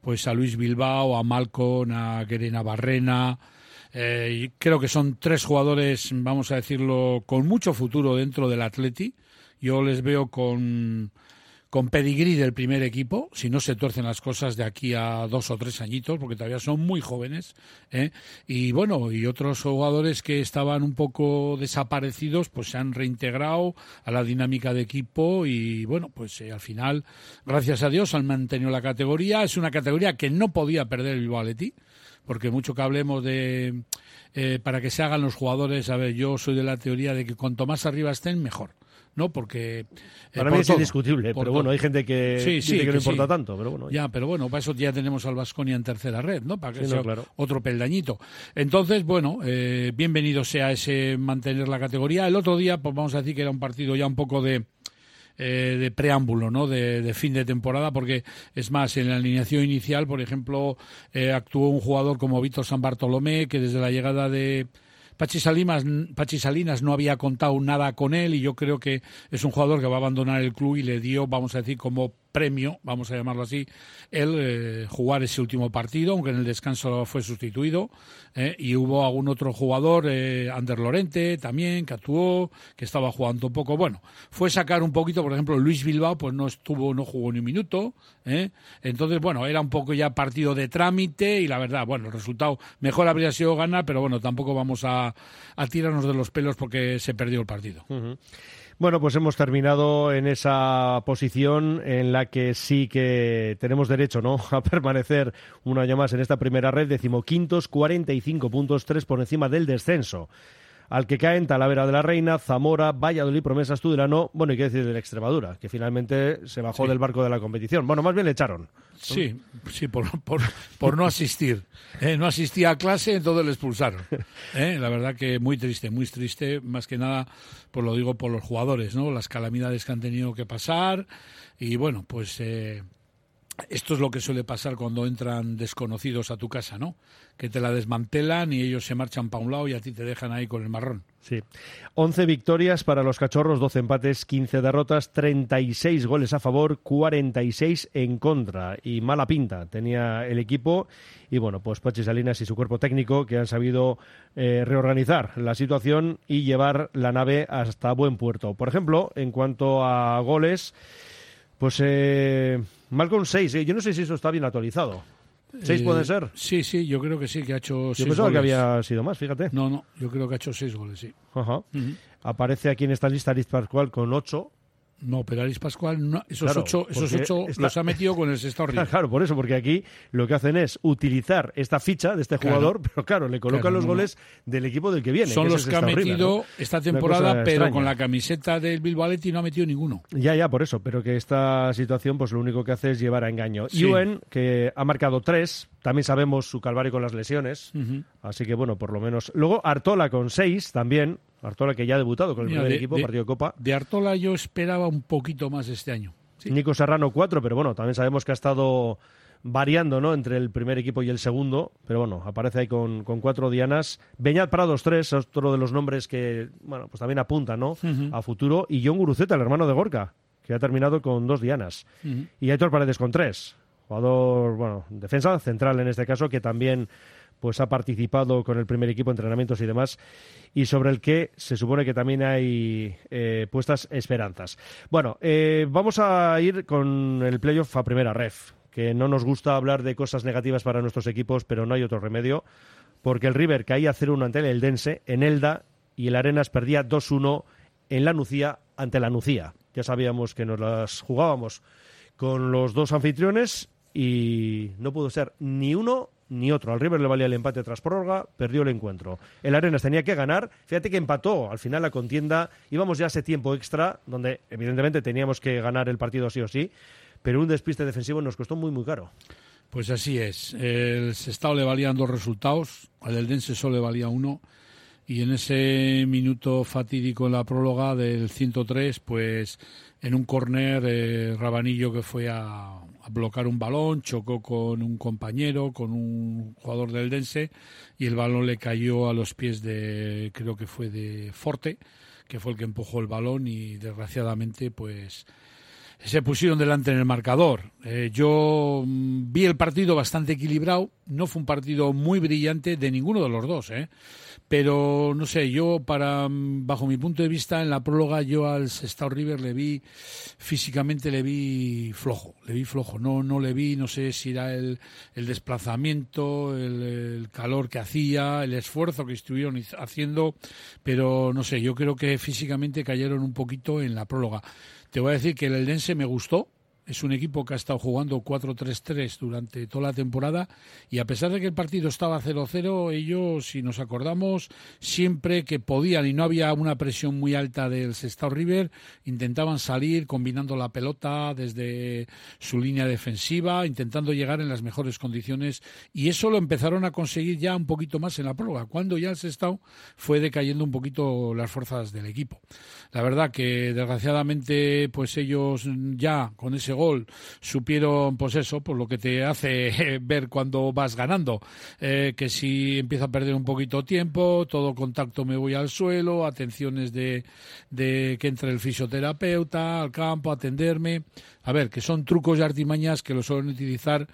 pues a Luis Bilbao, a Malcon, a Guerena Barrena. Eh, creo que son tres jugadores, vamos a decirlo, con mucho futuro dentro del Atleti. Yo les veo con con pedigrí del primer equipo, si no se tuercen las cosas de aquí a dos o tres añitos, porque todavía son muy jóvenes. ¿eh? Y bueno, y otros jugadores que estaban un poco desaparecidos, pues se han reintegrado a la dinámica de equipo y bueno, pues eh, al final, gracias a Dios, han mantenido la categoría. Es una categoría que no podía perder el Athletic, porque mucho que hablemos de eh, para que se hagan los jugadores, a ver, yo soy de la teoría de que cuanto más arriba estén, mejor. ¿No? Porque... eh, Para por mí es todo, indiscutible, pero todo. bueno, hay gente que Sí, dice sí, que, no importa sí. tanto, pero bueno. Ya, pero bueno, para eso ya tenemos al Vasconia en tercera red, ¿no? Para que no, sea claro. otro peldañito. Entonces, bueno, eh, bienvenido sea ese mantener la categoría. El otro día, pues vamos a decir que era un partido ya un poco de eh, de preámbulo, ¿no? De, de fin de temporada, porque es más, en la alineación inicial, por ejemplo, eh, actuó un jugador como Víctor San Bartolomé, que desde la llegada de Pachi Salinas, Pachi Salinas no había contado nada con él y yo creo que es un jugador que va a abandonar el club y le dio, vamos a decir, como premio, vamos a llamarlo así, el eh, jugar ese último partido, aunque en el descanso fue sustituido, eh, y hubo algún otro jugador, eh, Ander Lorente también, que actuó, que estaba jugando un poco, bueno, fue sacar un poquito, por ejemplo, Luis Bilbao, pues no estuvo, no jugó ni un minuto, eh, entonces, bueno, era un poco ya partido de trámite y la verdad, bueno, el resultado mejor habría sido ganar, pero bueno, tampoco vamos a, tirarnos de los pelos porque se perdió el partido. Bueno, pues hemos terminado en esa posición en la que sí que tenemos derecho ¿no? a permanecer un año más en esta primera red, decimoquintos, 45 puntos, tres por encima del descenso. Al que caen Talavera de la Reina, Zamora, Valladolid, Promesas, Tudelano, bueno, y qué decir de la Extremadura, que finalmente se bajó Sí. del barco de la competición. Bueno, más bien le echaron. Sí, sí, por, por, por no asistir. Eh, no asistía a clase, entonces le expulsaron. Eh, La verdad que muy triste, muy triste, más que nada, pues lo digo por los jugadores, ¿no? Las calamidades que han tenido que pasar y bueno, pues eh, esto es lo que suele pasar cuando entran desconocidos a tu casa, ¿no? Que te la desmantelan y ellos se marchan para un lado y a ti te dejan ahí con el marrón. Sí. 11 victorias para los cachorros, 12 empates, 15 derrotas, 36 goles a favor, 46 en contra. Y mala pinta tenía el equipo. Y bueno, pues Pachi Salinas y su cuerpo técnico que han sabido eh, reorganizar la situación y llevar la nave hasta buen puerto. Por ejemplo, en cuanto a goles, pues eh, Malcolm 6. Yo no sé si eso está bien actualizado. ¿Seis Eh, pueden ser? Sí, sí, yo creo que sí, que ha hecho Yo seis pensaba que había sido más, fíjate. No, no, yo creo que ha hecho seis goles, sí. Ajá. Aparece aquí en esta lista Ariz Pascual con 8. No, pero Aris Pascual, no, esos Claro, ocho, esos ocho está- los ha metido con el sexto arriba. Claro, por eso, porque aquí lo que hacen es utilizar esta ficha de este Claro. jugador, pero claro, le colocan Claro, los no. goles del equipo del que viene. Son que los que ha metido ¿no? esta temporada, pero extraña. con la camiseta del Bilbao no ha metido ninguno. Ya, ya, por eso, pero que esta situación pues lo único que hace es llevar a engaño. Sí. Ewan, que ha marcado tres, también sabemos su calvario con las lesiones, así que bueno, por lo menos. Luego Artola con seis también, Artola que ya ha debutado con el Mira, primer de- equipo, de- partido de Copa. De Artola yo esperaba un poquito más este año. Sí. Nico Serrano cuatro, pero bueno, también sabemos que ha estado variando ¿no? entre el primer equipo y el segundo, pero bueno, aparece ahí con, con cuatro dianas. Beñat Prados tres, otro de los nombres que bueno, pues también apunta ¿no? A futuro, y John Guruceta, el hermano de Gorka, que ha terminado con dos dianas. Y Héctor Paredes con tres, jugador, bueno, defensa central en este caso, que también pues ha participado con el primer equipo, entrenamientos y demás, y sobre el que se supone que también hay eh, puestas esperanzas. Bueno, eh, vamos a ir con el playoff a primera ref, que no nos gusta hablar de cosas negativas para nuestros equipos, pero no hay otro remedio, porque el River caía 0-1 ante el Eldense en Elda y el Arenas perdía 2-1 en la Nucía ante la Nucía. Ya sabíamos que nos las jugábamos con los dos anfitriones y no pudo ser ni uno ni otro. Al River le valía el empate tras prórroga, perdió el encuentro. El Arenas tenía que ganar, fíjate que empató al final la contienda, íbamos ya a ese tiempo extra, donde evidentemente teníamos que ganar el partido sí o sí, pero un despiste defensivo nos costó muy muy caro. Pues así es. El Sestao le valían dos resultados, al Eldense solo le valía uno. Y en ese minuto fatídico en la próloga del 103, pues en un córner, eh, Rabanillo que fue a, a bloquear un balón, chocó con un compañero, con un jugador del Dense, y el balón le cayó a los pies de, creo que fue de Forte, que fue el que empujó el balón y desgraciadamente, pues se pusieron delante en el marcador. Eh, yo mm, vi el partido bastante equilibrado, no fue un partido muy brillante de ninguno de los dos, ¿eh? pero no sé, yo para mm, bajo mi punto de vista en la próloga yo al Sestao River le vi físicamente le vi flojo, le vi flojo, no no le vi, no sé si era el, el desplazamiento, el, el calor que hacía, el esfuerzo que estuvieron haciendo, pero no sé, yo creo que físicamente cayeron un poquito en la próloga. Te voy a decir que el Eldense me gustó. Es un equipo que ha estado jugando 4-3-3 durante toda la temporada y a pesar de que el partido estaba 0-0, ellos, si nos acordamos, siempre que podían y no había una presión muy alta del Sestao River, intentaban salir combinando la pelota desde su línea defensiva, intentando llegar en las mejores condiciones y eso lo empezaron a conseguir ya un poquito más en la prórroga, cuando ya el Sestao fue decayendo un poquito las fuerzas del equipo. La verdad que desgraciadamente pues ellos ya con ese gol supieron pues eso, pues lo que te hace ver cuando vas ganando, eh, que si empiezo a perder un poquito tiempo, todo contacto me voy al suelo, atenciones de, de que entre el fisioterapeuta al campo atenderme, a ver, que son trucos y artimañas que lo suelen utilizar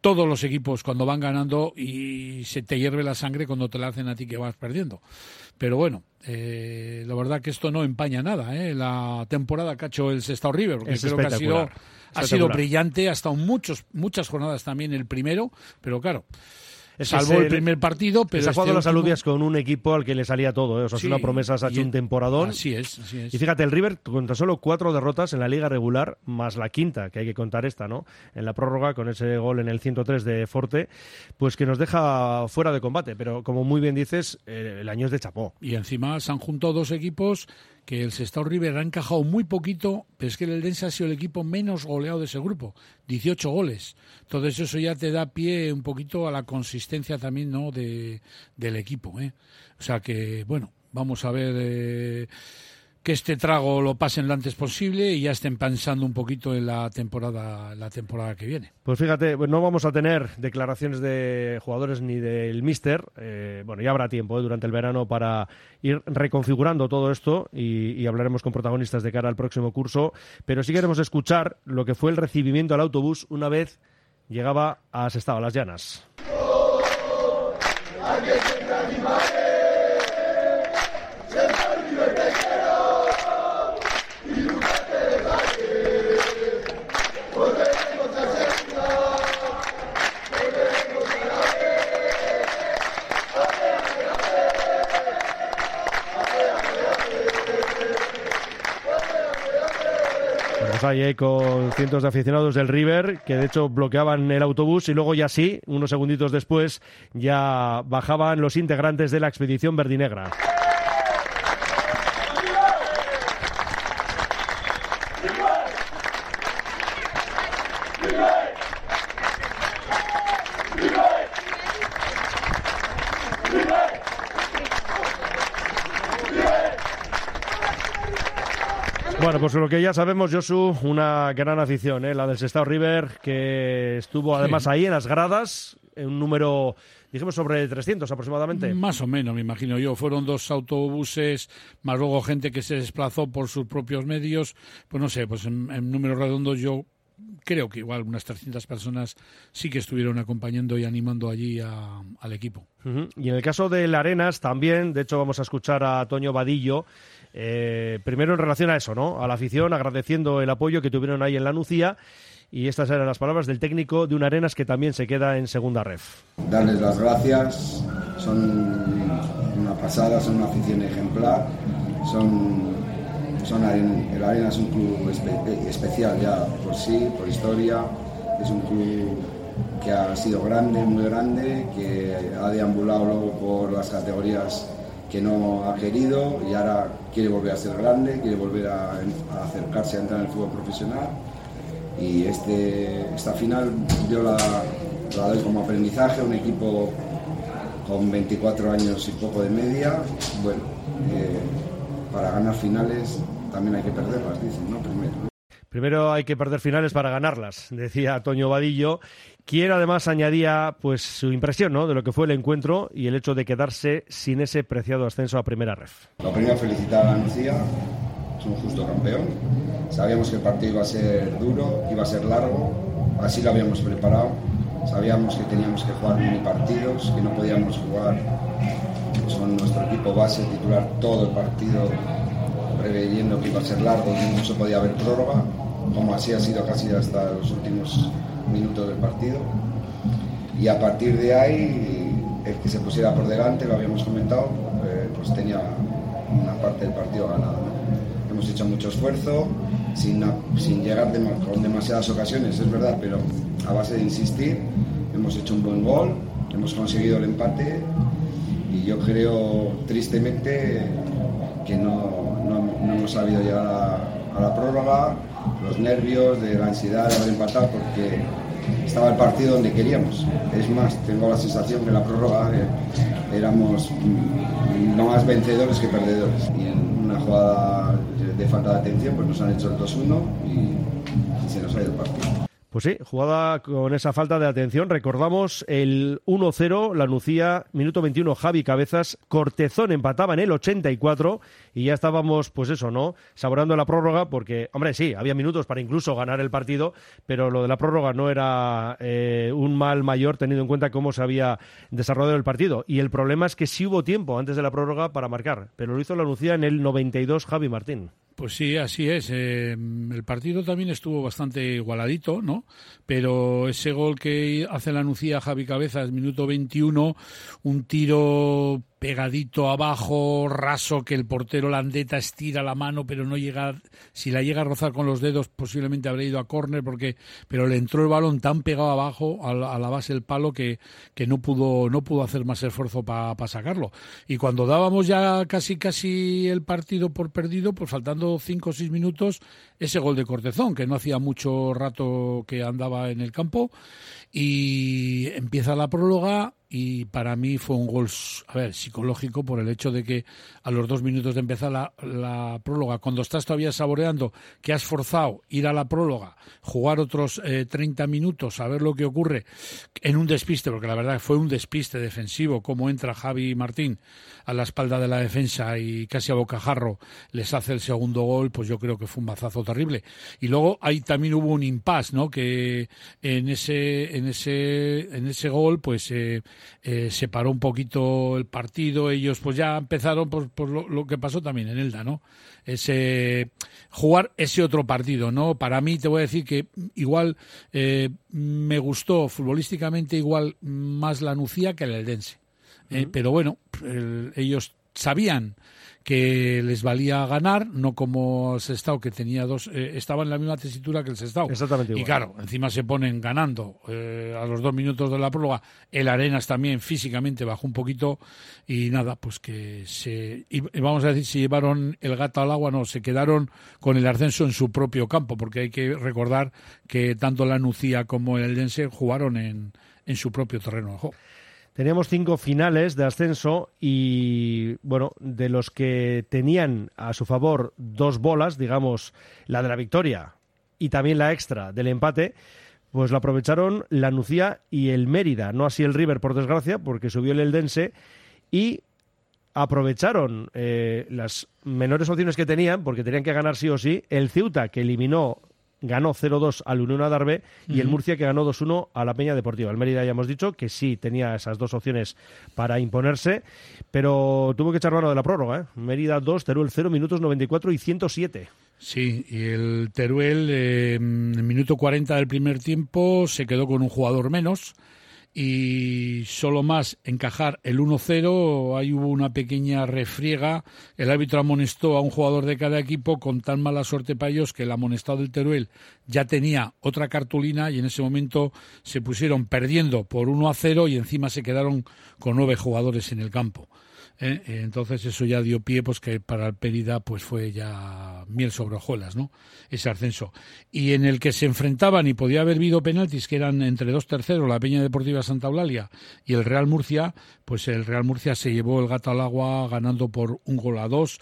todos los equipos cuando van ganando y se te hierve la sangre cuando te la hacen a ti que vas perdiendo. Pero bueno, eh, la verdad que esto no empaña nada, ¿eh? la temporada que ha hecho el Sestao River, porque Es creo que ha sido, ha sido brillante, ha estado muchos, muchas jornadas también el primero, pero claro, salvo el primer partido, pero se ha jugado este las último- alubias con un equipo al que le salía todo. ¿eh? O sea, Sí, es una promesa, se ha hecho un temporadón. Así es, así es. Y fíjate, el River con tan solo cuatro derrotas en la liga regular, más la quinta, que hay que contar esta, ¿no? En la prórroga, con ese gol en el 103 de Forte, pues que nos deja fuera de combate. Pero como muy bien dices, eh, el año es de chapó. Y encima se han juntado dos equipos que el Sestao River ha encajado muy poquito, pero es que el Eldense ha sido el equipo menos goleado de ese grupo, 18 goles. Entonces eso ya te da pie un poquito a la consistencia también no de, del equipo. ¿eh? O sea que, bueno, vamos a ver eh, que este trago lo pasen lo antes posible y ya estén pensando un poquito en la temporada, la temporada que viene. Pues fíjate, pues no vamos a tener declaraciones de jugadores ni del míster. Eh, bueno, ya habrá tiempo eh, durante el verano para ir reconfigurando todo esto y, y hablaremos con protagonistas de cara al próximo curso. Pero sí queremos escuchar lo que fue el recibimiento al autobús una vez llegaba a Sestao, a las Llanas. Con cientos de aficionados del River que de hecho bloqueaban el autobús y luego ya sí, unos segunditos después, ya bajaban los integrantes de la expedición verdinegra. Bueno, pues lo que ya sabemos, Josu, una gran afición, ¿eh? la del Sestao River, que estuvo además ahí en las gradas, en un número, dijimos, sobre 300 aproximadamente. Más o menos, me imagino yo. Fueron dos autobuses, más luego gente que se desplazó por sus propios medios. Pues no sé, pues en, en números redondos yo creo que igual unas 300 personas sí que estuvieron acompañando y animando allí a- al equipo. Y en el caso del Arenas también, de hecho vamos a escuchar a Toño Vadillo, eh, primero en relación a eso, ¿no? A la afición, agradeciendo el apoyo que tuvieron ahí en la Nucía. Y estas eran las palabras del técnico de un Arenas que también se queda en segunda ref. darles las gracias. Son una pasada, son una afición ejemplar. Son, son el Arena es un club espe- especial ya por sí, por historia. Es un club que ha sido grande, muy grande, que ha deambulado luego por las categorías que no ha querido y ahora quiere volver a ser grande, quiere volver a, a acercarse a entrar en el fútbol profesional y este, esta final yo la, la doy como aprendizaje, un equipo con 24 años y poco de media, bueno, eh, para ganar finales también hay que perderlas, dicen, ¿no? Primero. Primero hay que perder finales para ganarlas, decía Toño Vadillo, quien además añadía pues su impresión ¿no? de lo que fue el encuentro y el hecho de quedarse sin ese preciado ascenso a primera ref. Lo primero, felicitar a la Nucía, es un justo campeón. Sabíamos que el partido iba a ser duro, iba a ser largo, así lo habíamos preparado. Sabíamos que teníamos que jugar mini partidos, que no podíamos jugar con nuestro equipo base titular todo el partido, preveyendo que iba a ser largo y no se podía haber prórroga, como así ha sido casi hasta los últimos minutos del partido. Y a partir de ahí, el que se pusiera por delante, lo habíamos comentado, eh, pues tenía una parte del partido ganada. Hemos hecho mucho esfuerzo, sin, sin llegar dema- con demasiadas ocasiones, es verdad, pero a base de insistir, hemos hecho un buen gol, hemos conseguido el empate y yo creo tristemente que no, no- hemos sabido llegar a la prórroga, los nervios, de la ansiedad de haber empatado porque estaba el partido donde queríamos. Es más, tengo la sensación que en la prórroga eh, éramos mm, no más vencedores que perdedores. Y en una jugada de falta de atención pues nos han hecho el 2-1 y, y se nos ha ido el partido. Pues sí, jugada con esa falta de atención. Recordamos el 1-0, la Nucía, minuto 21, Javi Cabezas, Cortezón empataba en el 84 y ya estábamos, pues eso, ¿no? Saboreando la prórroga porque, hombre, sí, había minutos para incluso ganar el partido, pero lo de la prórroga no era eh, un mal mayor teniendo en cuenta cómo se había desarrollado el partido. Y el problema es que sí hubo tiempo antes de la prórroga para marcar, pero lo hizo la Nucía en el 92, Javi Martín. Pues sí, así es. Eh, el partido también estuvo bastante igualadito, ¿no? Pero ese gol que hace la Nucía Javi Cabezas, minuto 21, un tiro pegadito abajo, raso, que el portero Landeta estira la mano, pero no llega, si la llega a rozar con los dedos, posiblemente habría ido a córner, porque, pero le entró el balón tan pegado abajo, a la, a la base del palo, que, que no pudo, no pudo hacer más esfuerzo para sacarlo. Y cuando dábamos ya casi, casi el partido por perdido, pues faltando cinco o seis minutos, ese gol de Cortezón, que no hacía mucho rato que andaba en el campo, y empieza la próloga y para mí fue un gol, a ver, psicológico por el hecho de que a los dos minutos de empezar la, la próloga, cuando estás todavía saboreando que has forzado ir a la próloga, jugar otros eh, 30 minutos, a ver lo que ocurre en un despiste, porque la verdad fue un despiste defensivo, como entra Javi Martín a la espalda de la defensa y casi a bocajarro les hace el segundo gol, pues yo creo que fue un mazazo terrible. Y luego ahí también hubo un impasse, ¿no? Que en ese, en ese, en ese gol, pues eh, eh, se paró un poquito el partido. Ellos, pues ya empezaron por, por lo, lo, que pasó también en Elda, ¿no? Ese jugar ese otro partido, ¿no? Para mí te voy a decir que igual eh, me gustó futbolísticamente igual más la Nucía que el Eldense. Eh, pero bueno, el, ellos sabían que les valía ganar, no como el Sestao que tenía dos, eh, estaba en la misma tesitura que el Sestao. Exactamente y igual. claro, encima se ponen ganando eh, a los dos minutos de la prórroga. El Arenas también físicamente bajó un poquito y nada, pues que se, y vamos a decir, si llevaron el gato al agua, no, se quedaron con el ascenso en su propio campo, porque hay que recordar que tanto la Nucía como el Eldense jugaron en, en su propio terreno de juego. Teníamos cinco finales de ascenso y, bueno, de los que tenían a su favor dos bolas, digamos, la de la victoria y también la extra del empate, pues lo aprovecharon la Nucía y el Mérida, no así el River, por desgracia, porque subió el Eldense y aprovecharon eh, las menores opciones que tenían, porque tenían que ganar sí o sí, el Ceuta, que eliminó ganó 0-2 al Unión Adarve y el. Murcia que ganó 2-1 a la Peña Deportiva. El Mérida ya hemos dicho que sí tenía esas dos opciones para imponerse, pero tuvo que echar mano de la prórroga. ¿eh? Mérida 2, Teruel 0, minutos 94 y 107. Sí, y el Teruel eh, en el minuto 40 del primer tiempo se quedó con un jugador menos y solo más encajar el 1-0, ahí hubo una pequeña refriega, el árbitro amonestó a un jugador de cada equipo con tan mala suerte para ellos que el amonestado del Teruel ya tenía otra cartulina y en ese momento se pusieron perdiendo por 1-0 y encima se quedaron con nueve jugadores en el campo. ¿Eh? Eh, Entonces eso ya dio pie pues que para el Périda pues fue ya miel sobre hojuelas, ¿no? Ese ascenso. Y en el que se enfrentaban y podía haber habido penaltis que eran entre dos terceros, la Peña Deportiva Santa Eulalia y el Real Murcia, pues el Real Murcia se llevó el gato al agua ganando por un gol a dos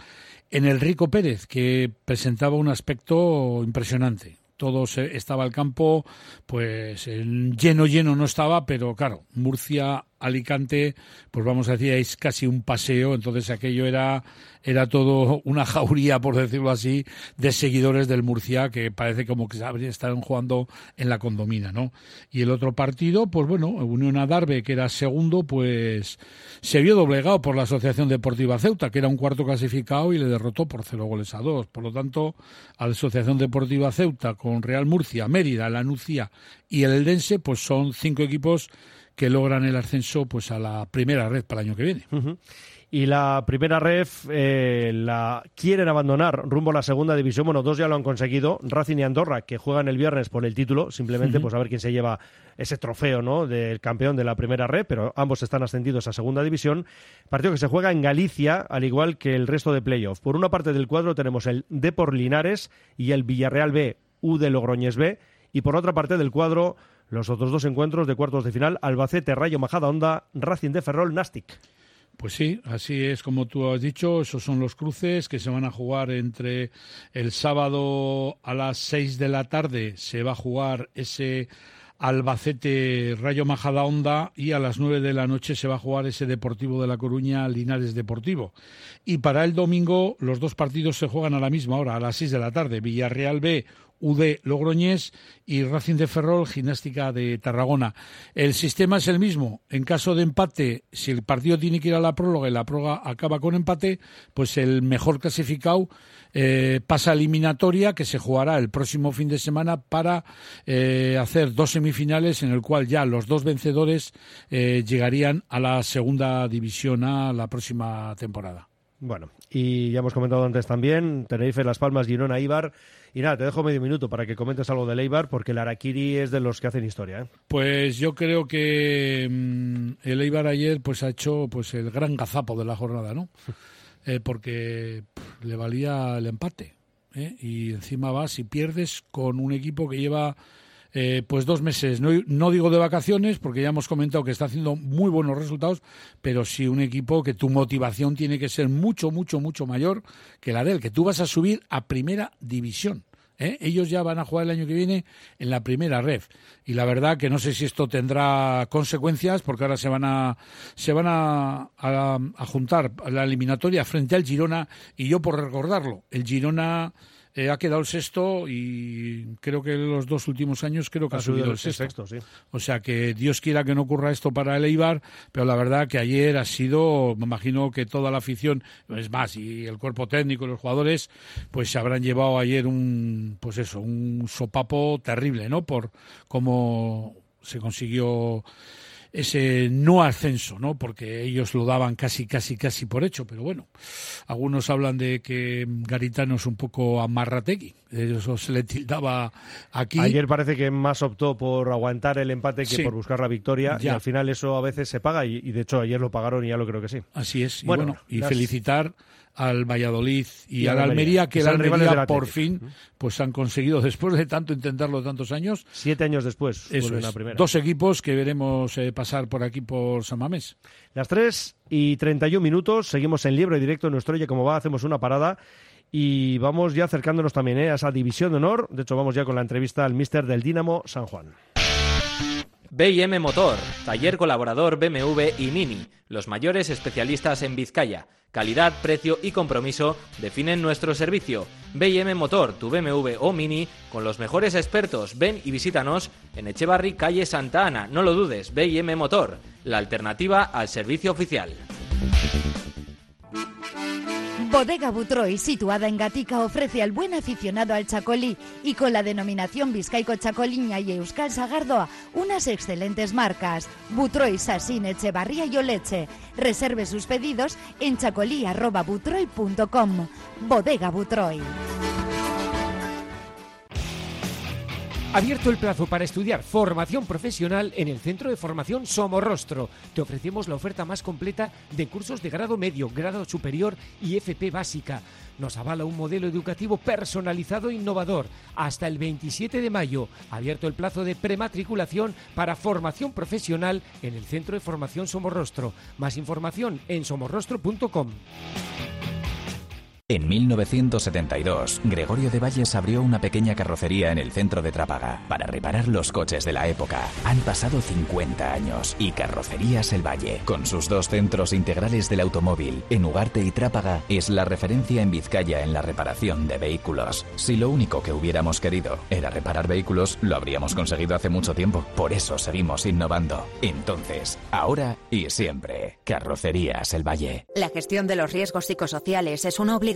en el Rico Pérez, que presentaba un aspecto impresionante. Todo se- estaba el campo, pues en lleno, lleno no estaba, pero claro, Murcia, Alicante, pues vamos a decir, es casi un paseo, entonces aquello era, era todo una jauría, por decirlo así, de seguidores del Murcia, que parece como que estaban jugando en la condomina, ¿no? Y el otro partido, pues bueno, Unión Adarve, que era segundo, pues se vio doblegado por la Asociación Deportiva Ceuta, que era un cuarto clasificado y le derrotó por cero goles a dos. Por lo tanto, a la Asociación Deportiva Ceuta con Real Murcia, Mérida, La Nucía y el Eldense, pues son cinco equipos que logran el ascenso pues a la primera red para el año que viene. Y la primera ref eh, la quieren abandonar rumbo a la segunda división. Bueno, dos ya lo han conseguido. Racing y Andorra, que juegan el viernes por el título, simplemente pues a ver quién se lleva ese trofeo ¿no? del campeón de la primera ref, pero ambos están ascendidos a segunda división. Partido que se juega en Galicia, al igual que el resto de playoff. Por una parte del cuadro tenemos el Depor Linares y el Villarreal B, U de Logroñés B. Y por otra parte del cuadro, los otros dos encuentros de cuartos de final, Albacete, Rayo Majada Onda, Racing de Ferrol, Nastic. Pues sí, así es como tú has dicho, esos son los cruces que se van a jugar entre el sábado a las 6 de la tarde, se va a jugar ese Albacete Rayo Majadahonda y a las 9 de la noche se va a jugar ese Deportivo de La Coruña Linares Deportivo. Y para el domingo los dos partidos se juegan a la misma hora, a las 6 de la tarde, Villarreal B UD Logroñés y Racing de Ferrol, Gimnástica de Tarragona. El sistema es el mismo. En caso de empate, si el partido tiene que ir a la prórroga y la prórroga acaba con empate, pues el mejor clasificado eh, pasa a eliminatoria que se jugará el próximo fin de semana para eh, hacer dos semifinales en el cual ya los dos vencedores eh, llegarían a la segunda división A la próxima temporada. Bueno, y ya hemos comentado antes también, Tenerife, Las Palmas, Girona, Ibar. Y nada, te dejo medio minuto para que comentes algo del Eibar, porque el Araquiri es de los que hacen historia. ¿eh? Pues yo creo que mm, el Eibar ayer pues ha hecho pues el gran gazapo de la jornada, ¿no? Eh, porque pff, le valía el empate. ¿eh? Y encima vas y pierdes con un equipo que lleva eh, pues dos meses, no, digo de vacaciones, porque ya hemos comentado que está haciendo muy buenos resultados, pero sí un equipo que tu motivación tiene que ser mucho, mucho, mucho mayor que la de él, que tú vas a subir a primera división. ¿eh? Ellos ya van a jugar el año que viene en la primera ref. Y la verdad que no sé si esto tendrá consecuencias, porque ahora se van a, se van a, a, a juntar a la eliminatoria frente al Girona. Y yo, por recordarlo, el Girona eh, ha quedado el sexto y creo que en los dos últimos años creo que ha, subido el sexto. sexto, sí. O sea que Dios quiera que no ocurra esto para el Eibar, pero la verdad que ayer ha sido, me imagino que toda la afición, es más, y el cuerpo técnico y los jugadores, pues se habrán llevado ayer un, pues eso, un sopapo terrible, ¿no? Por cómo se consiguió ese no ascenso, ¿no? Porque ellos lo daban casi, casi, casi por hecho, pero bueno, algunos hablan de que Garitano es un poco amarrategui, eso se le tildaba aquí. Ayer parece que más optó por aguantar el empate que Sí. por buscar la victoria, y Ya. al final eso a veces se paga, y, y de hecho ayer lo pagaron y ya lo creo que sí. Así es. Y Bueno, bueno, y las- felicitar al Valladolid y, Y al al Almería, que el Almería por fin pues han conseguido, después de tanto intentarlo tantos años, Siete años después, eso es, a primera. dos equipos que veremos eh, pasar por aquí por San Mamés. Las 3 y 31 minutos, seguimos en Liebre Directo en nuestro Oye Cómo Va, hacemos una parada y vamos ya acercándonos también ¿eh? a esa división de honor. De hecho, vamos ya con la entrevista al mister del Dinamo San Juan. BM Motor, taller colaborador BMW y Mini, los mayores especialistas en Vizcaya. Calidad, precio y compromiso definen nuestro servicio. BM Motor, tu BMW o Mini, con los mejores expertos. Ven y visítanos en Echevarri, calle Santa Ana. No lo dudes, BM Motor, la alternativa al servicio oficial. Bodega Butroy, situada en Gatica, ofrece al buen aficionado al chacolí y con la denominación Vizcaico Chacoliña y Euskal Sagardoa unas excelentes marcas. Butroy, Sasín, Echevarría y Oleche. Reserve sus pedidos en chacolí.butroy.com. Bodega Butroy. Abierto el plazo para estudiar formación profesional en el Centro de Formación Somorrostro. Te ofrecemos la oferta más completa de cursos de grado medio, grado superior y FP básica. Nos avala un modelo educativo personalizado e innovador. Hasta el 27 de mayo, abierto el plazo de prematriculación para formación profesional en el Centro de Formación Somorrostro. Más información en somorrostro.com. En 1972, Gregorio de Valles abrió una pequeña carrocería en el centro de Trápaga para reparar los coches de la época. Han pasado 50 años y Carrocerías El Valle, con sus dos centros integrales del automóvil, en Ugarte y Trápaga, es la referencia en Vizcaya en la reparación de vehículos. Si lo único que hubiéramos querido era reparar vehículos, lo habríamos conseguido hace mucho tiempo. Por eso seguimos innovando. Entonces, ahora y siempre, Carrocerías El Valle. La gestión de los riesgos psicosociales es una obligación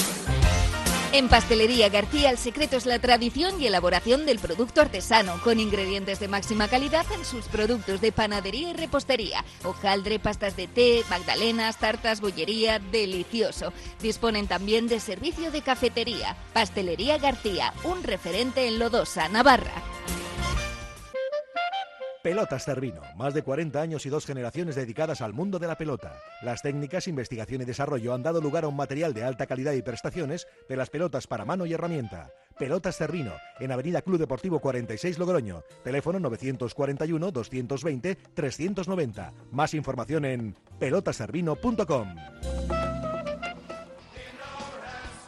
En Pastelería García el secreto es la tradición y elaboración del producto artesano, con ingredientes de máxima calidad en sus productos de panadería y repostería, hojaldre, pastas de té, magdalenas, tartas, bollería, delicioso. Disponen también de servicio de cafetería. Pastelería García, un referente en Lodosa, Navarra. Pelotas Cervino, más de 40 años y dos generaciones dedicadas al mundo de la pelota. Las técnicas, investigación y desarrollo han dado lugar a un material de alta calidad y prestaciones de las pelotas para mano y herramienta. Pelotas Cervino, en Avenida Club Deportivo 46 Logroño, teléfono 941-220-390. Más información en pelotaservino.com.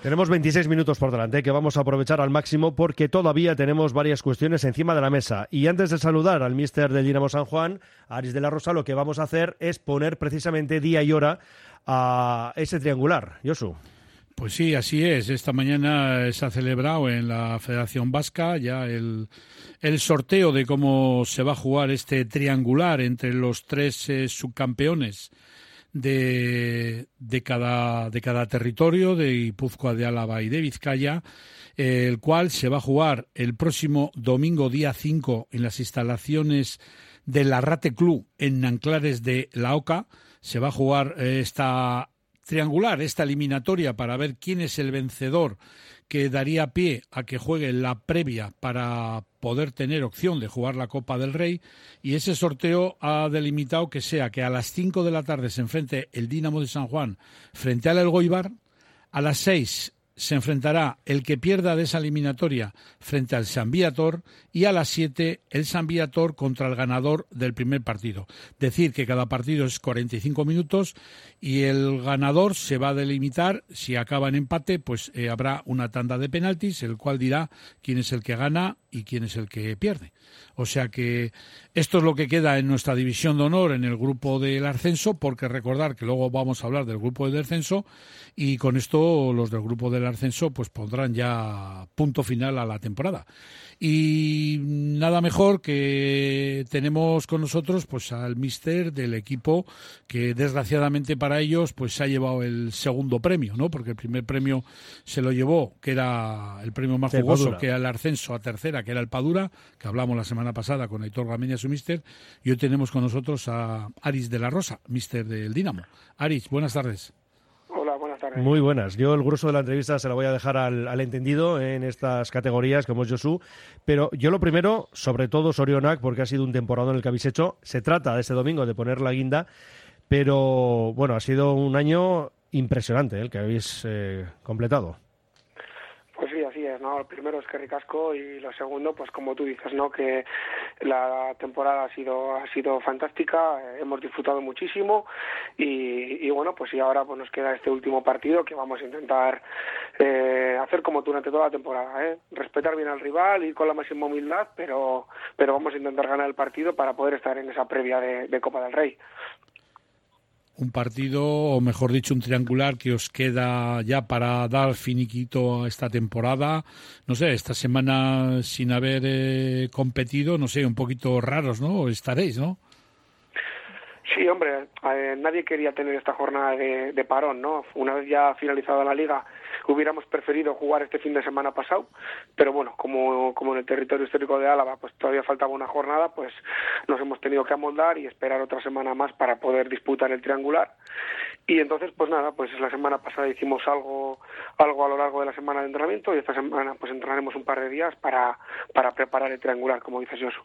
Tenemos 26 minutos por delante que vamos a aprovechar al máximo porque todavía tenemos varias cuestiones encima de la mesa. Y antes de saludar al mister del Dinamo San Juan, Aris de la Rosa, lo que vamos a hacer es poner precisamente día y hora a ese triangular. Yosu. Pues sí, así es. Esta mañana se ha celebrado en la Federación Vasca ya el, sorteo de cómo se va a jugar este triangular entre los tres eh, subcampeones de, de, cada, de cada territorio, de Guipúzcoa, de Álava y de Vizcaya, eh, el cual se va a jugar el próximo domingo día 5 en las instalaciones del Arrate Club en Nanclares de la Oca. Se va a jugar eh, esta triangular, esta eliminatoria para ver quién es el vencedor que daría pie a que juegue la previa para poder tener opción de jugar la Copa del Rey y ese sorteo ha delimitado que sea que a las 5 de la tarde se enfrente el Dinamo de San Juan frente al Elgoibar, a las 6 se enfrentará el que pierda de esa eliminatoria frente al San Viator y a las 7 el San Viator contra el ganador del primer partido. Decir que cada partido es 45 minutos y el ganador se va a delimitar, si acaba en empate, pues eh, habrá una tanda de penaltis, el cual dirá quién es el que gana y quién es el que pierde. O sea que esto es lo que queda en nuestra división de honor en el grupo del ascenso, porque recordar que luego vamos a hablar del grupo del descenso y con esto los del grupo del ascenso pues pondrán ya punto final a la temporada. Y nada mejor que tenemos con nosotros pues al mister del equipo que desgraciadamente para ellos pues se ha llevado el segundo premio, ¿no? Porque el primer premio se lo llevó, que era el premio más jugoso, Padura. que era el ascenso a tercera, que era el Padura, que hablamos la semana pasada con Aitor Gamenia, su mister, y hoy tenemos con nosotros a Aris de la Rosa, mister del Dinamo. Aris, buenas tardes. Tardes. Muy buenas. Yo el grueso de la entrevista se la voy a dejar al, al entendido en estas categorías, como es Josu. Pero yo lo primero, sobre todo Sorionac, porque ha sido un temporada en el que habéis hecho, se trata de este domingo de poner la guinda, pero bueno, ha sido un año impresionante el que habéis eh, completado. Pues sí, es, ¿no? El primero es que ricasco y lo segundo, pues como tú dices, ¿no? Que la temporada ha sido ha sido fantástica, eh, hemos disfrutado muchísimo y, bueno, pues y ahora pues nos queda este último partido que vamos a intentar eh, hacer como durante toda la temporada, ¿eh? Respetar bien al rival, ir con la máxima humildad, pero pero vamos a intentar ganar el partido para poder estar en esa previa de Copa del Rey un partido, o mejor dicho, un triangular que os queda ya para dar finiquito a esta temporada. No sé, esta semana sin haber eh, competido, no sé, un poquito raros, ¿no? Estaréis, ¿no? Sí, hombre, eh, nadie quería tener esta jornada de, de, parón, ¿no? Una vez ya finalizada la liga, hubiéramos preferido jugar este fin de semana pasado, pero bueno, como, como en el territorio histórico de Álava, pues todavía faltaba una jornada, pues nos hemos tenido que amoldar y esperar otra semana más para poder disputar el triangular. Y entonces, pues nada, pues la semana pasada hicimos algo, algo a lo largo de la semana de entrenamiento y esta semana pues entrenaremos un par de días para, para preparar el triangular, como dices Josu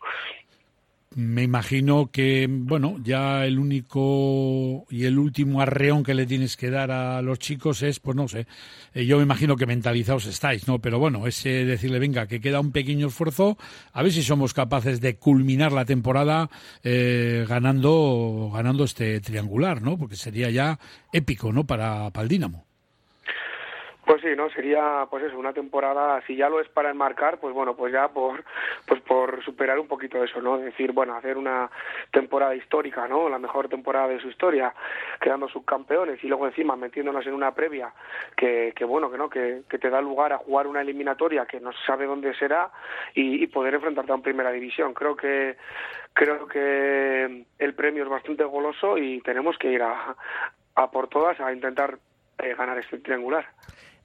me imagino que, bueno, ya el único y el último arreón que le tienes que dar a los chicos es, pues no sé, eh, yo me imagino que mentalizados estáis, ¿no? Pero bueno, ese decirle, venga, que queda un pequeño esfuerzo, a ver si somos capaces de culminar la temporada eh, ganando, ganando este triangular, ¿no? Porque sería ya épico, ¿no? Para, para el Dínamo. Pues sí, ¿no? Sería, pues eso, una temporada, si ya lo es para enmarcar, pues bueno, pues ya por, pues por superar un poquito eso, ¿no? Decir, bueno, hacer una temporada histórica, ¿no? La mejor temporada de su historia, quedando subcampeones y luego encima metiéndonos en una previa que, que bueno, que no, que, que te da lugar a jugar una eliminatoria que no se sabe dónde será y, poder enfrentarte a una primera división. Creo que, creo que el premio es bastante goloso y tenemos que ir a, a por todas a intentar eh, ganar este triangular.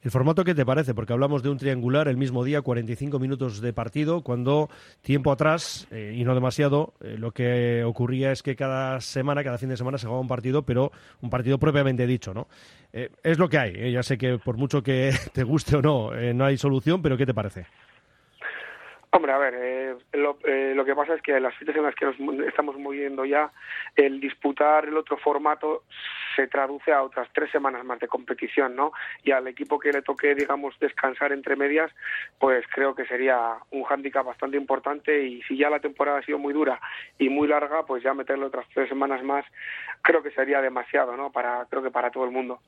¿El formato qué te parece? Porque hablamos de un triangular el mismo día, 45 minutos de partido, cuando tiempo atrás, eh, y no demasiado, eh, lo que ocurría es que cada semana, cada fin de semana se jugaba un partido, pero un partido propiamente dicho, ¿no? Eh, es lo que hay. Ya sé que por mucho que te guste o no, no hay solución, pero ¿qué te parece? Hombre, a ver, eh, lo, eh, lo, que pasa es que las fechas en las que nos estamos moviendo ya, el disputar el otro formato se traduce a otras tres semanas más de competición, ¿no? Y al equipo que le toque, digamos, descansar entre medias, pues creo que sería un hándicap bastante importante y si ya la temporada ha sido muy dura y muy larga, pues ya meterle otras tres semanas más, creo que sería demasiado, ¿no? Para, creo que para todo el mundo.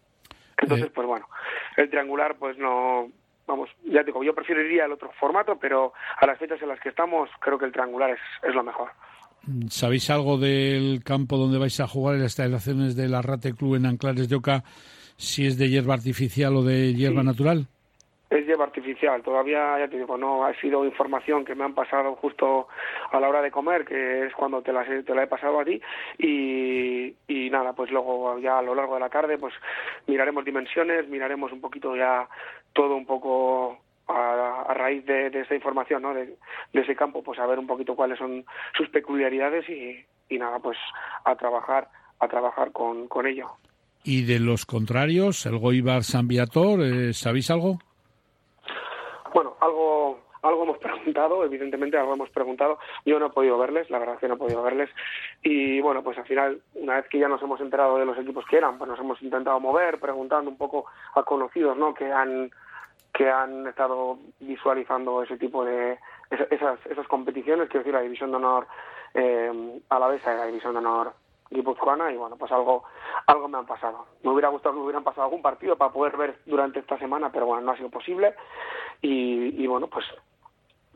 Entonces, pues bueno, el triangular, pues no, vamos, ya digo, yo preferiría el otro formato, pero a las fechas en las que estamos, creo que el triangular es, es lo mejor. ¿Sabéis algo del campo donde vais a jugar en las instalaciones de la Rate Club en Anclares de Oca, si es de hierba artificial o de hierba Sí. natural? Es hierba artificial, todavía, ya te digo, no ha sido información que me han pasado justo a la hora de comer, que es cuando te la, te la he pasado a ti, y, y nada, pues luego ya a lo largo de la tarde, pues miraremos dimensiones, miraremos un poquito ya todo un poco a, a raíz de, de, esta información, ¿no? De, de, ese campo, pues a ver un poquito cuáles son sus peculiaridades y, y nada, pues a trabajar, a trabajar con, con ello. Y de los contrarios, el Goibar San Viator, eh, ¿sabéis algo? Bueno, algo algo hemos preguntado, evidentemente algo hemos preguntado. Yo no he podido verles, la verdad es que no he podido verles. Y bueno, pues al final, una vez que ya nos hemos enterado de los equipos que eran, pues nos hemos intentado mover, preguntando un poco a conocidos, ¿no? Que han que han estado visualizando ese tipo de esas esas competiciones, quiero decir, la división de honor eh, a la vez la división de honor guipuzcoana y bueno, pues algo algo me han pasado. Me hubiera gustado que me hubieran pasado algún partido para poder ver durante esta semana, pero bueno, no ha sido posible y, y bueno, pues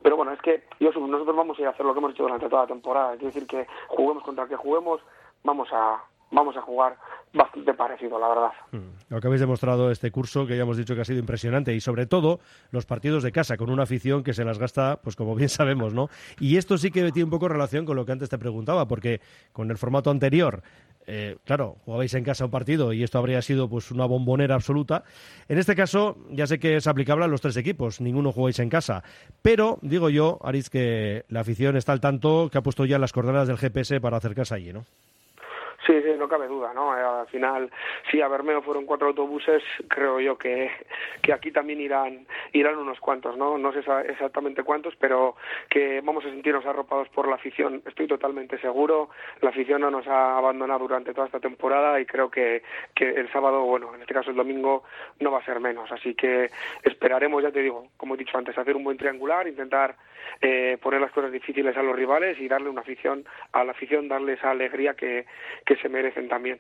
pero bueno, es que yo, nosotros vamos a ir a hacer lo que hemos hecho durante toda la temporada, es decir, que juguemos contra el que juguemos, vamos a vamos a jugar bastante parecido, la verdad. Mm. Lo que habéis demostrado este curso, que ya hemos dicho que ha sido impresionante, y sobre todo los partidos de casa, con una afición que se las gasta, pues como bien sabemos, ¿no? Y esto sí que tiene un poco relación con lo que antes te preguntaba, porque con el formato anterior, eh, claro, jugabais en casa un partido y esto habría sido pues una bombonera absoluta. En este caso, ya sé que es aplicable a los tres equipos, ninguno jugáis en casa. Pero, digo yo, Aris, que la afición está al tanto, que ha puesto ya las coordenadas del GPS para acercarse allí, ¿no? Sí, sí, no cabe duda, ¿no? Eh, al final, si a Bermeo fueron cuatro autobuses, creo yo que, que aquí también irán irán unos cuantos, ¿no? No sé exactamente cuántos, pero que vamos a sentirnos arropados por la afición, estoy totalmente seguro. La afición no nos ha abandonado durante toda esta temporada y creo que, que el sábado, bueno, en este caso el domingo, no va a ser menos. Así que esperaremos, ya te digo, como he dicho antes, hacer un buen triangular, intentar eh, poner las cosas difíciles a los rivales y darle una afición, a la afición darle esa alegría que se merecen también.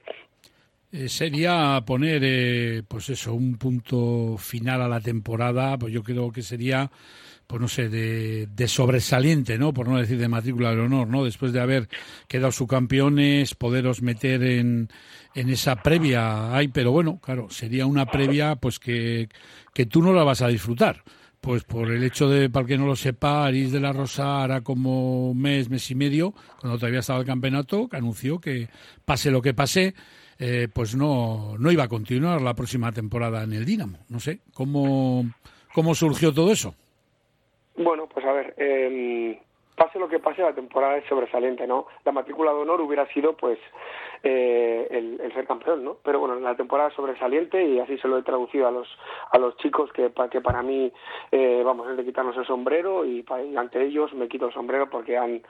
Eh, sería poner, eh, pues eso, un punto final a la temporada, pues yo creo que sería, pues no sé, de, de, sobresaliente, ¿no? Por no decir de matrícula de honor, ¿no? Después de haber quedado subcampeones, poderos meter en, en esa previa. Ay, pero bueno, claro, sería una previa, pues que, que tú no la vas a disfrutar. Pues por el hecho de, para que no lo sepa, Aris de la Rosa hará como un mes, mes y medio, cuando todavía estaba el campeonato, que anunció que pase lo que pase, eh, pues no, no iba a continuar la próxima temporada en el Dinamo. No sé, ¿cómo, cómo surgió todo eso? Bueno, pues a ver, eh, pase lo que pase, la temporada es sobresaliente, ¿no? La matrícula de honor hubiera sido, pues, eh, el, ser campeón, ¿no? Pero bueno, la temporada es sobresaliente y así se lo he traducido a los a los chicos que, que para mí, eh, vamos, es de quitarnos el sombrero y, ante ellos me quito el sombrero porque han,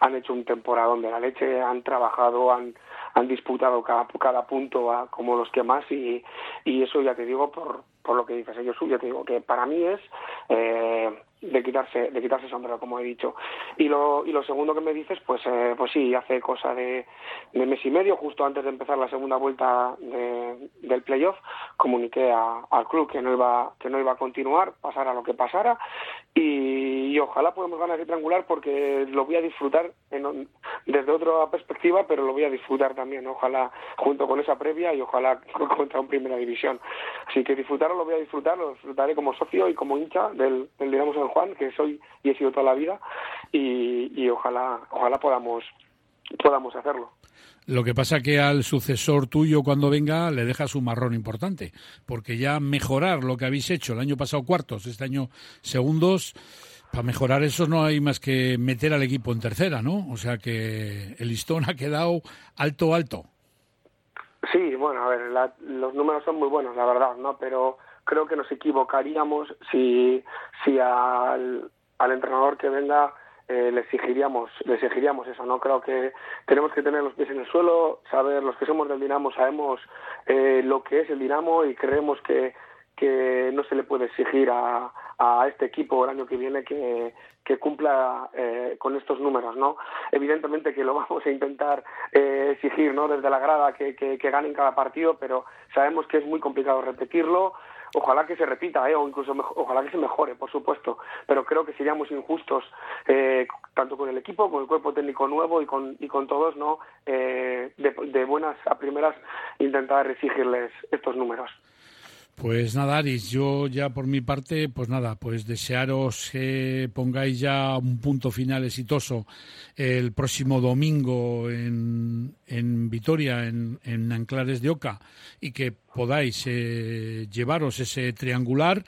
han hecho un temporadón de la leche, han trabajado, han, han disputado cada, cada punto a, como los que más y, y eso ya te digo por, por lo que dices ellos, ya te digo que para mí es... Eh, de quitarse de quitarse sombrero como he dicho. Y lo y lo segundo que me dices pues eh, pues sí hace cosa de, de, mes y medio justo antes de empezar la segunda vuelta de, del playoff comuniqué al club que no iba que no iba a continuar pasara lo que pasara y, ojalá podamos ganar ese triangular porque lo voy a disfrutar desde otra perspectiva pero lo voy a disfrutar también. Ojalá junto con esa previa y ojalá contra un primera división. Así que disfrutarlo lo voy a disfrutar lo disfrutaré como socio y como hincha del, del digamos Juan, que soy y he sido toda la vida, y, ojalá, ojalá podamos, podamos hacerlo. Lo que pasa que al sucesor tuyo cuando venga le dejas un marrón importante, porque ya mejorar lo que habéis hecho el año pasado cuartos, este año segundos, para mejorar eso no hay más que meter al equipo en tercera, ¿no? O sea que el listón ha quedado alto, alto. Sí, bueno, a ver, los números son muy buenos, la verdad, ¿no? Pero creo que nos equivocaríamos si, si al, al entrenador que venga eh, le exigiríamos le exigiríamos eso no creo que tenemos que tener los pies en el suelo saber los que somos del Dinamo sabemos eh, lo que es el Dinamo y creemos que que no se le puede exigir a, a este equipo el año que viene que, que cumpla eh, con estos números, ¿no? Evidentemente que lo vamos a intentar eh, exigir, ¿no? Desde la grada que, que, que ganen cada partido, pero sabemos que es muy complicado repetirlo ojalá que se repita, ¿eh? o incluso ojalá que se mejore, por supuesto, pero creo que seríamos injustos eh, tanto con el equipo, con el cuerpo técnico nuevo y con, y con todos, ¿no? Eh, de, de buenas a primeras intentar exigirles estos números. Pues nada, Aris, yo ya por mi parte, pues nada, pues desearos que pongáis ya un punto final exitoso el próximo domingo en, en Vitoria, en, en Anclares de Oca, y que podáis eh, llevaros ese triangular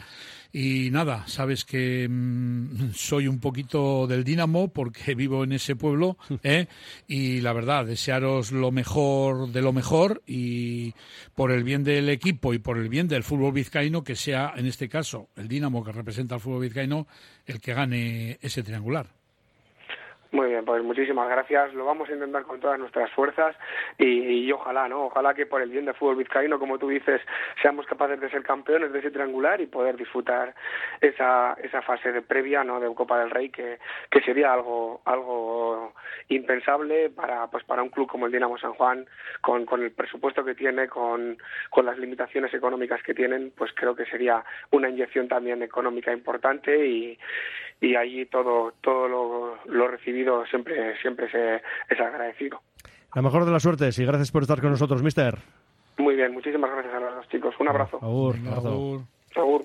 y nada, sabes que mm, soy un poquito del Dinamo porque vivo en ese pueblo ¿eh? y la verdad, desearos lo mejor de lo mejor y por el bien del equipo y por el bien del fútbol vizcaíno que sea en este caso el Dinamo que representa al fútbol vizcaíno el que gane ese triangular. Muy bien, pues muchísimas gracias. Lo vamos a intentar con todas nuestras fuerzas y, ojalá, ¿no? Ojalá que por el bien del fútbol vizcaíno, como tú dices, seamos capaces de ser campeones de ese triangular y poder disfrutar esa, esa fase de previa, ¿no? De Copa del Rey que, que sería algo algo impensable para pues para un club como el Dinamo San Juan con, con el presupuesto que tiene, con, con las limitaciones económicas que tienen, pues creo que sería una inyección también económica importante y, y ahí todo todo lo, lo recibido siempre siempre se, es agradecido. La mejor de las suertes y gracias por estar con nosotros, mister. Muy bien, muchísimas gracias a los chicos. Un abrazo. Agur, abrazo. Agur.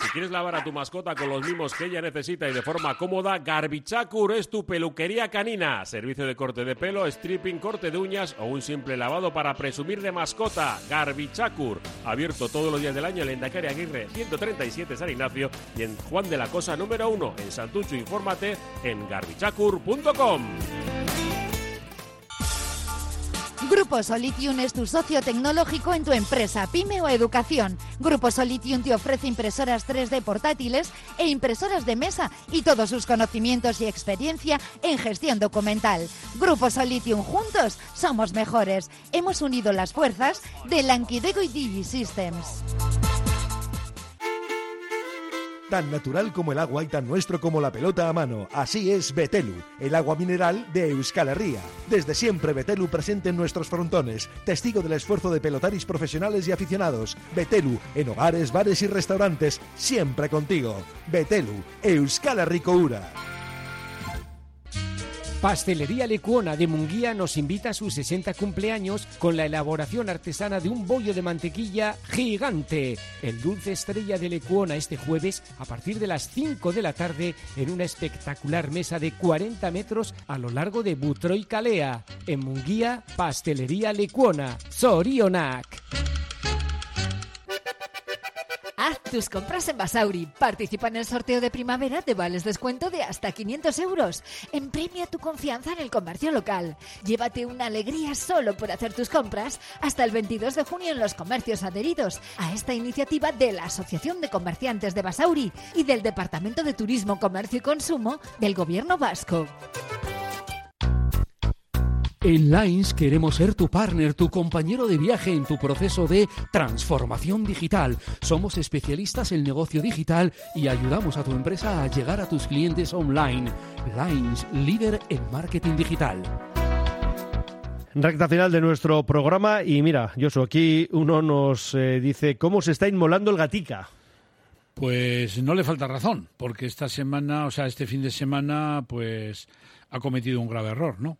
Si quieres lavar a tu mascota con los mimos que ella necesita y de forma cómoda, Garbichacur es tu peluquería canina. Servicio de corte de pelo, stripping, corte de uñas o un simple lavado para presumir de mascota. Garbichacur. Abierto todos los días del año en Endacari Aguirre 137 San Ignacio y en Juan de la Cosa número 1 en Santucho. Infórmate en garbichacur.com. Grupo Solitium es tu socio tecnológico en tu empresa, pyme o educación. Grupo Solitium te ofrece impresoras 3D portátiles e impresoras de mesa y todos sus conocimientos y experiencia en gestión documental. Grupo Solitium, juntos somos mejores. Hemos unido las fuerzas de Lankidego y Digi Systems. Tan natural como el agua y tan nuestro como la pelota a mano. Así es Betelu, el agua mineral de Euskal Herria. Desde siempre Betelu presente en nuestros frontones, testigo del esfuerzo de pelotaris profesionales y aficionados. Betelu, en hogares, bares y restaurantes, siempre contigo. Betelu, Euskal Herriko Ura. Pastelería Lecuona de Munguía nos invita a sus 60 cumpleaños con la elaboración artesana de un bollo de mantequilla gigante. El dulce estrella de Lecuona este jueves a partir de las 5 de la tarde en una espectacular mesa de 40 metros a lo largo de Butro y Calea. En Munguía, Pastelería Lecuona. Sorionac. Tus compras en Basauri. Participa en el sorteo de primavera de vales descuento de hasta 500 euros. Empremia tu confianza en el comercio local. Llévate una alegría solo por hacer tus compras hasta el 22 de junio en los comercios adheridos a esta iniciativa de la Asociación de Comerciantes de Basauri y del Departamento de Turismo, Comercio y Consumo del Gobierno Vasco. En Lines queremos ser tu partner, tu compañero de viaje en tu proceso de transformación digital. Somos especialistas en negocio digital y ayudamos a tu empresa a llegar a tus clientes online. Lines, líder en marketing digital. Recta final de nuestro programa y mira, Josu, aquí uno nos eh, dice cómo se está inmolando el gatica. Pues no le falta razón, porque esta semana, o sea, este fin de semana, pues ha cometido un grave error, ¿no?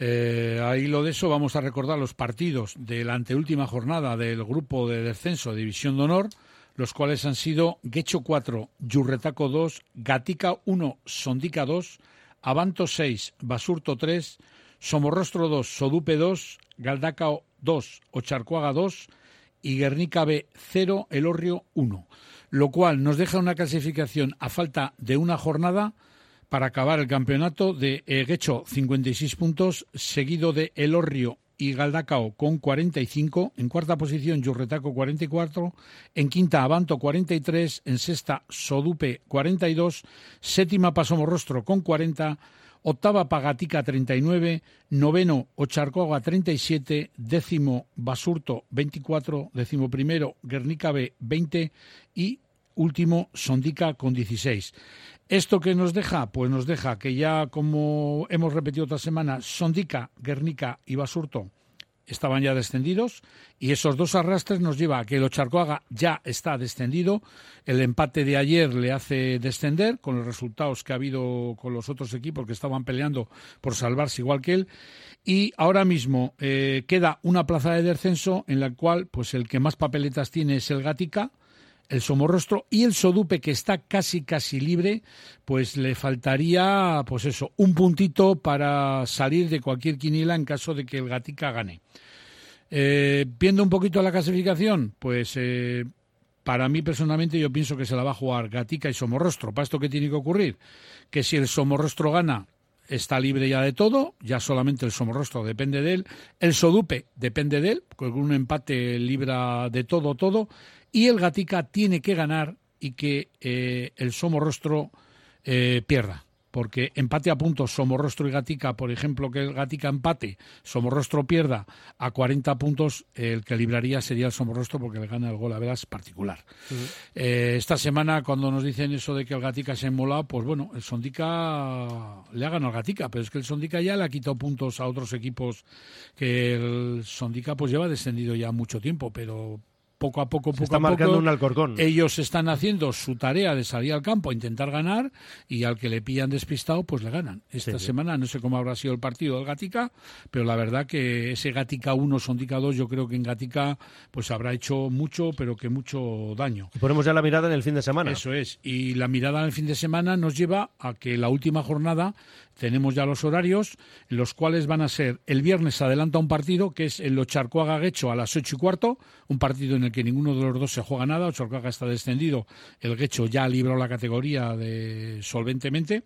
Eh, ahí lo de eso vamos a recordar los partidos de la anteúltima jornada del grupo de descenso División de Honor, los cuales han sido Guecho 4, Yurretaco 2, Gatica 1, Sondica 2, Avanto 6, Basurto 3, Somorrostro 2, Sodupe 2, Galdacao 2, Ocharcuaga 2 y Guernica B 0, Elorrio 1, lo cual nos deja una clasificación a falta de una jornada para acabar el campeonato de Eguecho 56 puntos, seguido de Elorrio y Galdacao con 45, en cuarta posición Yurretaco 44, en quinta Abanto 43, en sexta Sodupe 42, séptima Pasomorrostro con 40, octava Pagatica 39, noveno Ocharcoga 37, décimo Basurto 24, décimo primero Guernica B 20 y último Sondica con 16. ¿Esto qué nos deja? Pues nos deja que ya, como hemos repetido otra semana, Sondica, Guernica y Basurto estaban ya descendidos y esos dos arrastres nos lleva a que el Ocharcoaga ya está descendido. El empate de ayer le hace descender con los resultados que ha habido con los otros equipos que estaban peleando por salvarse igual que él. Y ahora mismo eh, queda una plaza de descenso en la cual pues el que más papeletas tiene es el Gatica el Somorrostro y el Sodupe, que está casi casi libre, pues le faltaría, pues eso, un puntito para salir de cualquier quiniela en caso de que el Gatica gane. Eh, viendo un poquito la clasificación, pues eh, para mí personalmente yo pienso que se la va a jugar Gatica y Somorrostro. ¿Para esto qué tiene que ocurrir? Que si el Somorrostro gana, está libre ya de todo, ya solamente el Somorrostro depende de él, el Sodupe depende de él, con un empate libra de todo, todo, y el Gatica tiene que ganar y que eh, el Somorrostro eh, pierda. porque empate a puntos Somorrostro y Gatica, por ejemplo, que el Gatica empate, Somorrostro pierda a 40 puntos, el que libraría sería el Somorrostro porque le gana el gol a veras particular. Eh, esta semana, cuando nos dicen eso de que el Gatica se ha enmolado, pues bueno, el Sondica le ha ganado al Gatica, pero es que el Sondica ya le ha quitado puntos a otros equipos que el Sondica pues lleva descendido ya mucho tiempo, pero poco a poco, poco está a marcando poco, un Alcorcón. ellos están haciendo su tarea de salir al campo a intentar ganar y al que le pillan despistado, pues le ganan. Esta sí. semana no sé cómo habrá sido el partido del Gatica, pero la verdad que ese Gatica 1, Sondica 2, yo creo que en Gatica pues habrá hecho mucho, pero que mucho daño. Y ponemos ya la mirada en el fin de semana. Eso es. Y la mirada en el fin de semana nos lleva a que la última jornada tenemos ya los horarios, los cuales van a ser el viernes adelanta un partido que es el Ocharcoaga Guecho a las ocho y cuarto, un partido en el que ninguno de los dos se juega nada. Ocharcoaga está descendido, el Guecho ya ha librado la categoría de solventemente.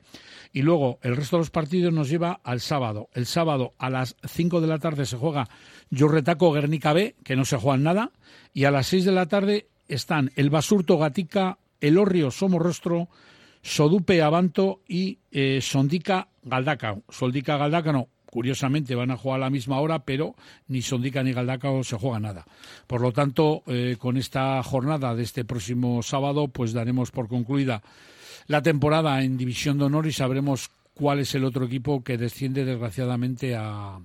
Y luego el resto de los partidos nos lleva al sábado. El sábado a las 5 de la tarde se juega Yorretaco Guernica B, que no se juega nada. Y a las 6 de la tarde están el Basurto Gatica, el Orrio Somorrostro, Sodupe Abanto y eh, Sondica Galdacao. Sondica Galdacao, curiosamente, van a jugar a la misma hora, pero ni Sondica ni Galdacao se juega nada. Por lo tanto, eh, con esta jornada de este próximo sábado, pues daremos por concluida la temporada en División de Honor y sabremos cuál es el otro equipo que desciende desgraciadamente a,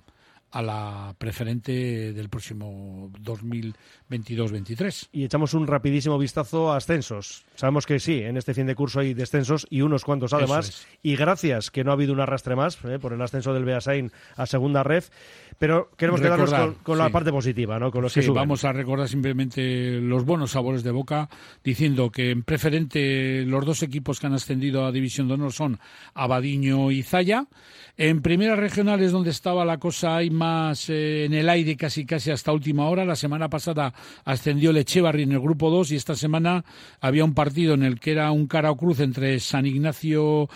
a la preferente del próximo 2022-23. Y echamos un rapidísimo vistazo a ascensos. Sabemos que sí, en este fin de curso hay descensos y unos cuantos además. Y gracias que no ha habido un arrastre más eh, por el ascenso del Beasain a segunda ref. Pero queremos quedarnos Recordar, con, con la sí. parte positiva, ¿no? Con los Sí, que vamos a recordar simplemente los buenos sabores de Boca, diciendo que en preferente los dos equipos que han ascendido a División de Honor son Abadiño y Zaya. En primera regional es donde estaba la cosa ahí más eh, en el aire casi casi hasta última hora. La semana pasada ascendió el Echevarri en el grupo 2 y esta semana había un partido en el que era un cara o cruz entre San Ignacio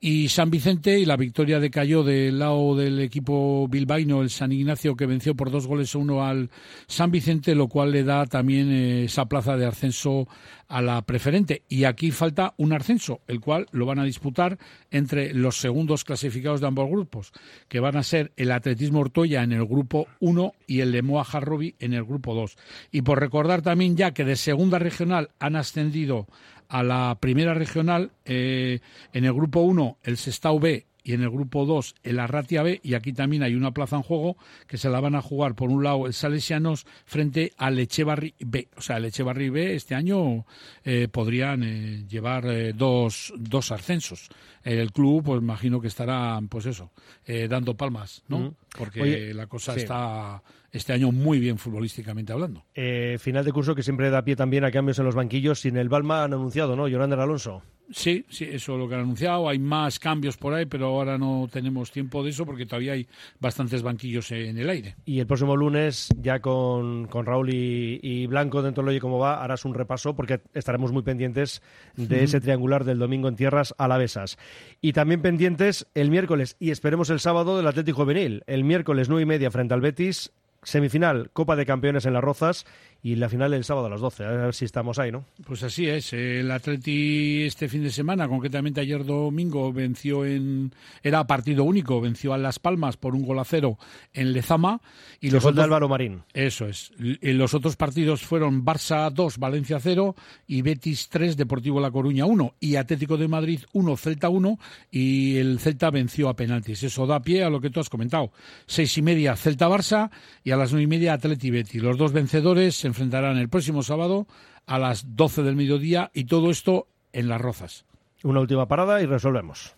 y San Vicente y la victoria decayó del lado del equipo bilbaíno el San Ignacio que venció por dos goles a uno al San Vicente lo cual le da también eh, esa plaza de ascenso a la preferente. Y aquí falta un ascenso el cual lo van a disputar entre los segundos clasificados de ambos grupos que van a ser el Atletismo Ortoya en el grupo 1 y el Lemoa Jarrobi en el grupo 2 y por recordar también ya que de segunda regional han ascendido a la primera regional eh, en el grupo 1 el Sestao B y en el grupo 2 el Arratia B y aquí también hay una plaza en juego que se la van a jugar por un lado el Salesianos frente al Echevarri B. O sea, el Echevarri B este año eh, podrían eh, llevar eh, dos, dos ascensos. El club, pues imagino que estará, pues eso, eh, dando palmas, ¿no? Porque Oye, la cosa sí. está este año muy bien futbolísticamente hablando. Eh, final de curso que siempre da pie también a cambios en los banquillos. Sin el Balma han anunciado, ¿no? Yolander Alonso. Sí, sí, eso es lo que han anunciado. Hay más cambios por ahí, pero ahora no tenemos tiempo de eso porque todavía hay bastantes banquillos en el aire. Y el próximo lunes, ya con, con Raúl y, y Blanco dentro del Oye Cómo Va, harás un repaso porque estaremos muy pendientes de ese triangular del domingo en tierras alavesas. Y también pendientes el miércoles y esperemos el sábado del Atlético Juvenil. El miércoles nueve y media frente al Betis, semifinal Copa de Campeones en Las Rozas y la final el sábado a las 12. A ver si estamos ahí, ¿no? Pues así es. El Atleti este fin de semana, concretamente ayer domingo, venció en. Era partido único, venció a Las Palmas por un gol a cero en Lezama. Y los otros- Álvaro Marín. Eso es. Los otros partidos fueron Barça 2, Valencia 0 y Betis 3, Deportivo La Coruña 1 y Atlético de Madrid 1, Celta 1 y el Celta venció a penaltis. Eso da pie a lo que tú has comentado. Seis y media Celta-Barça y a las nueve y media Atleti Betis. Los dos vencedores se enfrentarán el próximo sábado a las 12 del mediodía y todo esto en Las Rozas. Una última parada y resolvemos.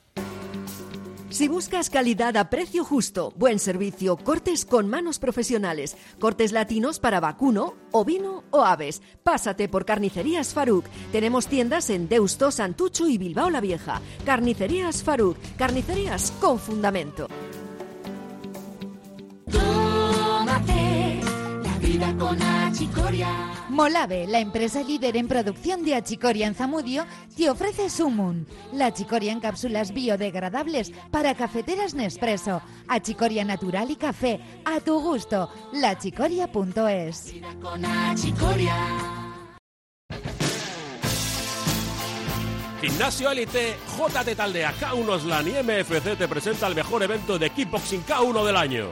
Si buscas calidad a precio justo, buen servicio, cortes con manos profesionales, cortes latinos para vacuno, ovino o aves, pásate por Carnicerías Faruk. Tenemos tiendas en Deusto, Santucho y Bilbao la Vieja. Carnicerías Faruk, carnicerías con fundamento. Tómate vida con achicoria. Molave, la empresa líder en producción de achicoria en Zamudio, te ofrece Sumun, la achicoria en cápsulas biodegradables para cafeteras Nespresso, achicoria natural y café, a tu gusto, lachicoria.es. Con achicoria. Gimnasio Elite, JT Taldea, K1 Slan y MFC te presenta el mejor evento de kickboxing K1 del año.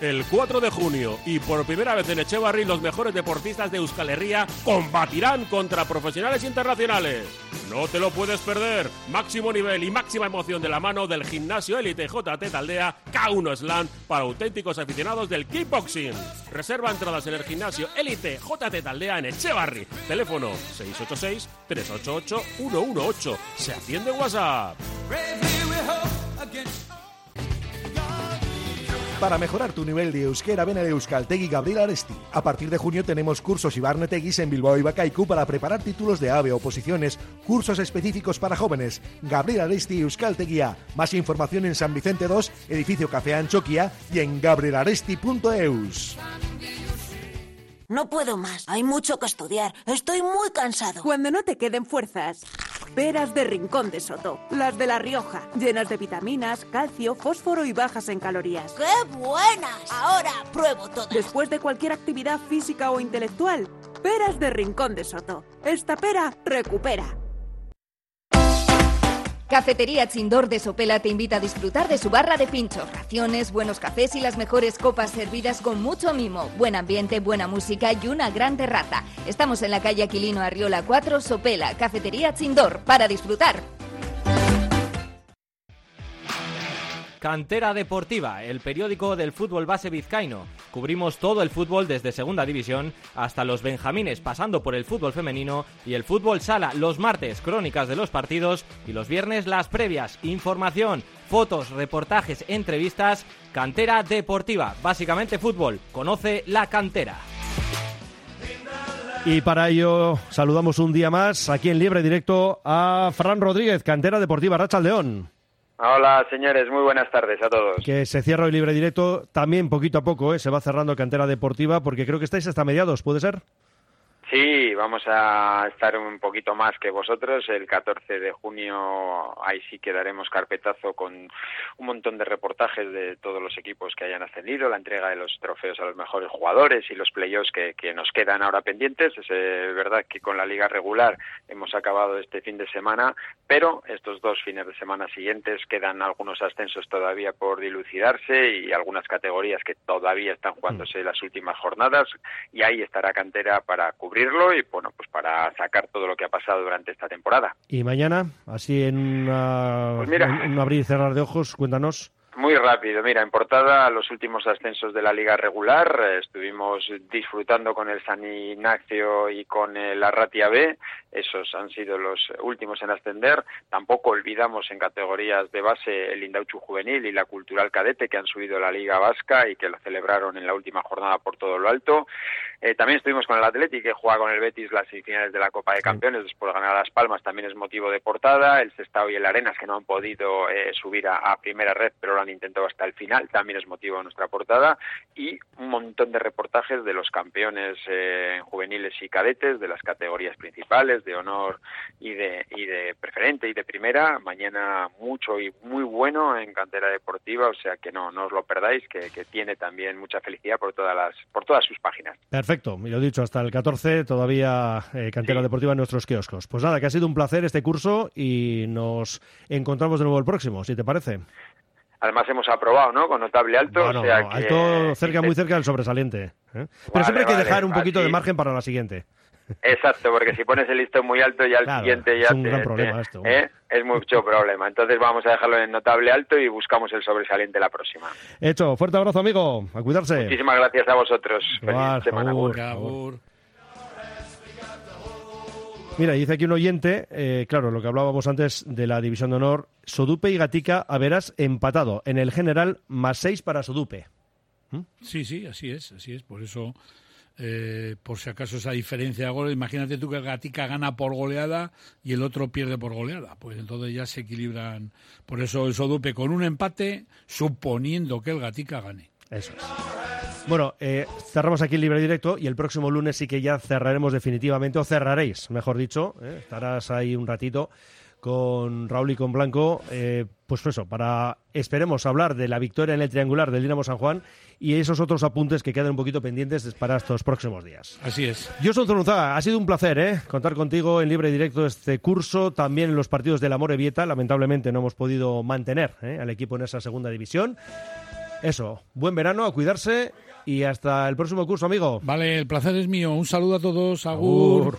El 4 de junio y por primera vez en Echevarri los mejores deportistas de Euskal Herria combatirán contra profesionales internacionales. No te lo puedes perder. Máximo nivel y máxima emoción de la mano del gimnasio Elite JT Taldea K1 Slam para auténticos aficionados del kickboxing. Reserva entradas en el gimnasio Elite JT Taldea en Echevarri. Teléfono 686 388 118. Se atiende WhatsApp. Para mejorar tu nivel de euskera, ven al Euskaltegui Gabriel Aresti. A partir de junio tenemos cursos y barneteguis en Bilbao y Bacaicu para preparar títulos de AVE, oposiciones, cursos específicos para jóvenes. Gabriel Aresti Euskalteguía. Más información en San Vicente 2, edificio Café Anchoquia y en gabrielaresti.eus. No puedo más. Hay mucho que estudiar. Estoy muy cansado. Cuando no te queden fuerzas. Peras de Rincón de Soto, las de La Rioja, llenas de vitaminas, calcio, fósforo y bajas en calorías. ¡Qué buenas! Ahora pruebo todas. Después de cualquier actividad física o intelectual, peras de Rincón de Soto. Esta pera recupera. Cafetería Chindor de Sopela te invita a disfrutar de su barra de pinchos, raciones, buenos cafés y las mejores copas servidas con mucho mimo, buen ambiente, buena música y una gran terraza. Estamos en la calle Aquilino Arriola 4, Sopela, Cafetería Chindor, para disfrutar. Cantera Deportiva, el periódico del fútbol base vizcaíno. Cubrimos todo el fútbol desde Segunda División hasta los Benjamines, pasando por el fútbol femenino y el fútbol sala. Los martes, crónicas de los partidos y los viernes, las previas. Información, fotos, reportajes, entrevistas. Cantera Deportiva, básicamente fútbol. Conoce la cantera. Y para ello saludamos un día más aquí en Libre Directo a Fran Rodríguez, Cantera Deportiva Racha León. Hola, señores, muy buenas tardes a todos. Que se cierra hoy libre directo, también poquito a poco, ¿eh? se va cerrando cantera deportiva, porque creo que estáis hasta mediados, ¿puede ser? Sí, vamos a estar un poquito más que vosotros. El 14 de junio ahí sí que daremos carpetazo con un montón de reportajes de todos los equipos que hayan ascendido, la entrega de los trofeos a los mejores jugadores y los playoffs que, que nos quedan ahora pendientes. Es eh, verdad que con la liga regular hemos acabado este fin de semana, pero estos dos fines de semana siguientes quedan algunos ascensos todavía por dilucidarse y algunas categorías que todavía están jugándose las últimas jornadas y ahí estará cantera para cubrir y bueno, pues para sacar todo lo que ha pasado durante esta temporada. Y mañana, así en, una, Pues mira. un abrir y cerrar de ojos, cuéntanos. Muy rápido, mira, en portada los últimos ascensos de la liga regular, eh, estuvimos disfrutando con el San Ignacio y con el Arratia B, esos han sido los últimos en ascender, tampoco olvidamos en categorías de base el Indauchu Juvenil y la Cultural Cadete que han subido la liga vasca y que lo celebraron en la última jornada por todo lo alto, Eh, también estuvimos con el Atleti que juega con el Betis las semifinales de la Copa de Campeones después de ganar a Las Palmas, también es motivo de portada, el Sestao y el Arenas que no han podido eh, subir a, a primera red pero lo han intentado hasta el final, también es motivo de nuestra portada y un montón de reportajes de los campeones eh, en juveniles y cadetes de las categorías principales de honor y de y de preferente y de primera mañana mucho y muy bueno en cantera deportiva o sea que no no os lo perdáis que, que tiene también mucha felicidad por todas las por todas sus páginas. Perfecto, y lo dicho, hasta el 14 todavía eh, cantera deportiva en nuestros kioscos. Pues nada, que ha sido un placer este curso y nos encontramos de nuevo el próximo, si te parece. además hemos aprobado no con notable alto Bueno, o sea no, que alto cerca, muy cerca del sobresaliente. ¿eh? Pero Vale, siempre hay que vale, dejar un poquito de margen para la siguiente. Exacto, porque si pones el listón muy alto ya el Claro, siguiente ya es un te- gran te- problema esto. ¿eh? es mucho problema. Entonces vamos a dejarlo en notable alto y buscamos el sobresaliente la próxima. Hecho, fuerte abrazo, amigo. A cuidarse. Muchísimas gracias a vosotros. Feliz Igual, semana. Mira, dice aquí un oyente, eh, claro, lo que hablábamos antes de la división de honor, Sodupe y Gatica a verás empatado. En el general, más seis para Sodupe. Sí, sí, así es, así es. Por eso, eh, por si acaso esa diferencia de goles, imagínate tú que Gatica gana por goleada y el otro pierde por goleada. Pues entonces ya se equilibran. Por eso el Sodupe con un empate, suponiendo que el Gatica gane. Eso es. Bueno, eh, cerramos aquí el libre directo y el próximo lunes sí que ya cerraremos definitivamente, o cerraréis, mejor dicho, ¿eh? estarás ahí un ratito con Raúl y con Blanco, eh, pues eso, para, esperemos, hablar de la victoria en el triangular del Dinamo San Juan y esos otros apuntes que quedan un poquito pendientes para estos próximos días. Así es. Yo soy Zonuzaga, ha sido un placer ¿eh? contar contigo en libre y directo este curso, también en los partidos del Amore Vieta, lamentablemente no hemos podido mantener ¿eh? al equipo en esa segunda división. Eso, buen verano, a cuidarse y hasta el próximo curso, amigo. Vale, el placer es mío. Un saludo a todos. Agur. Agur.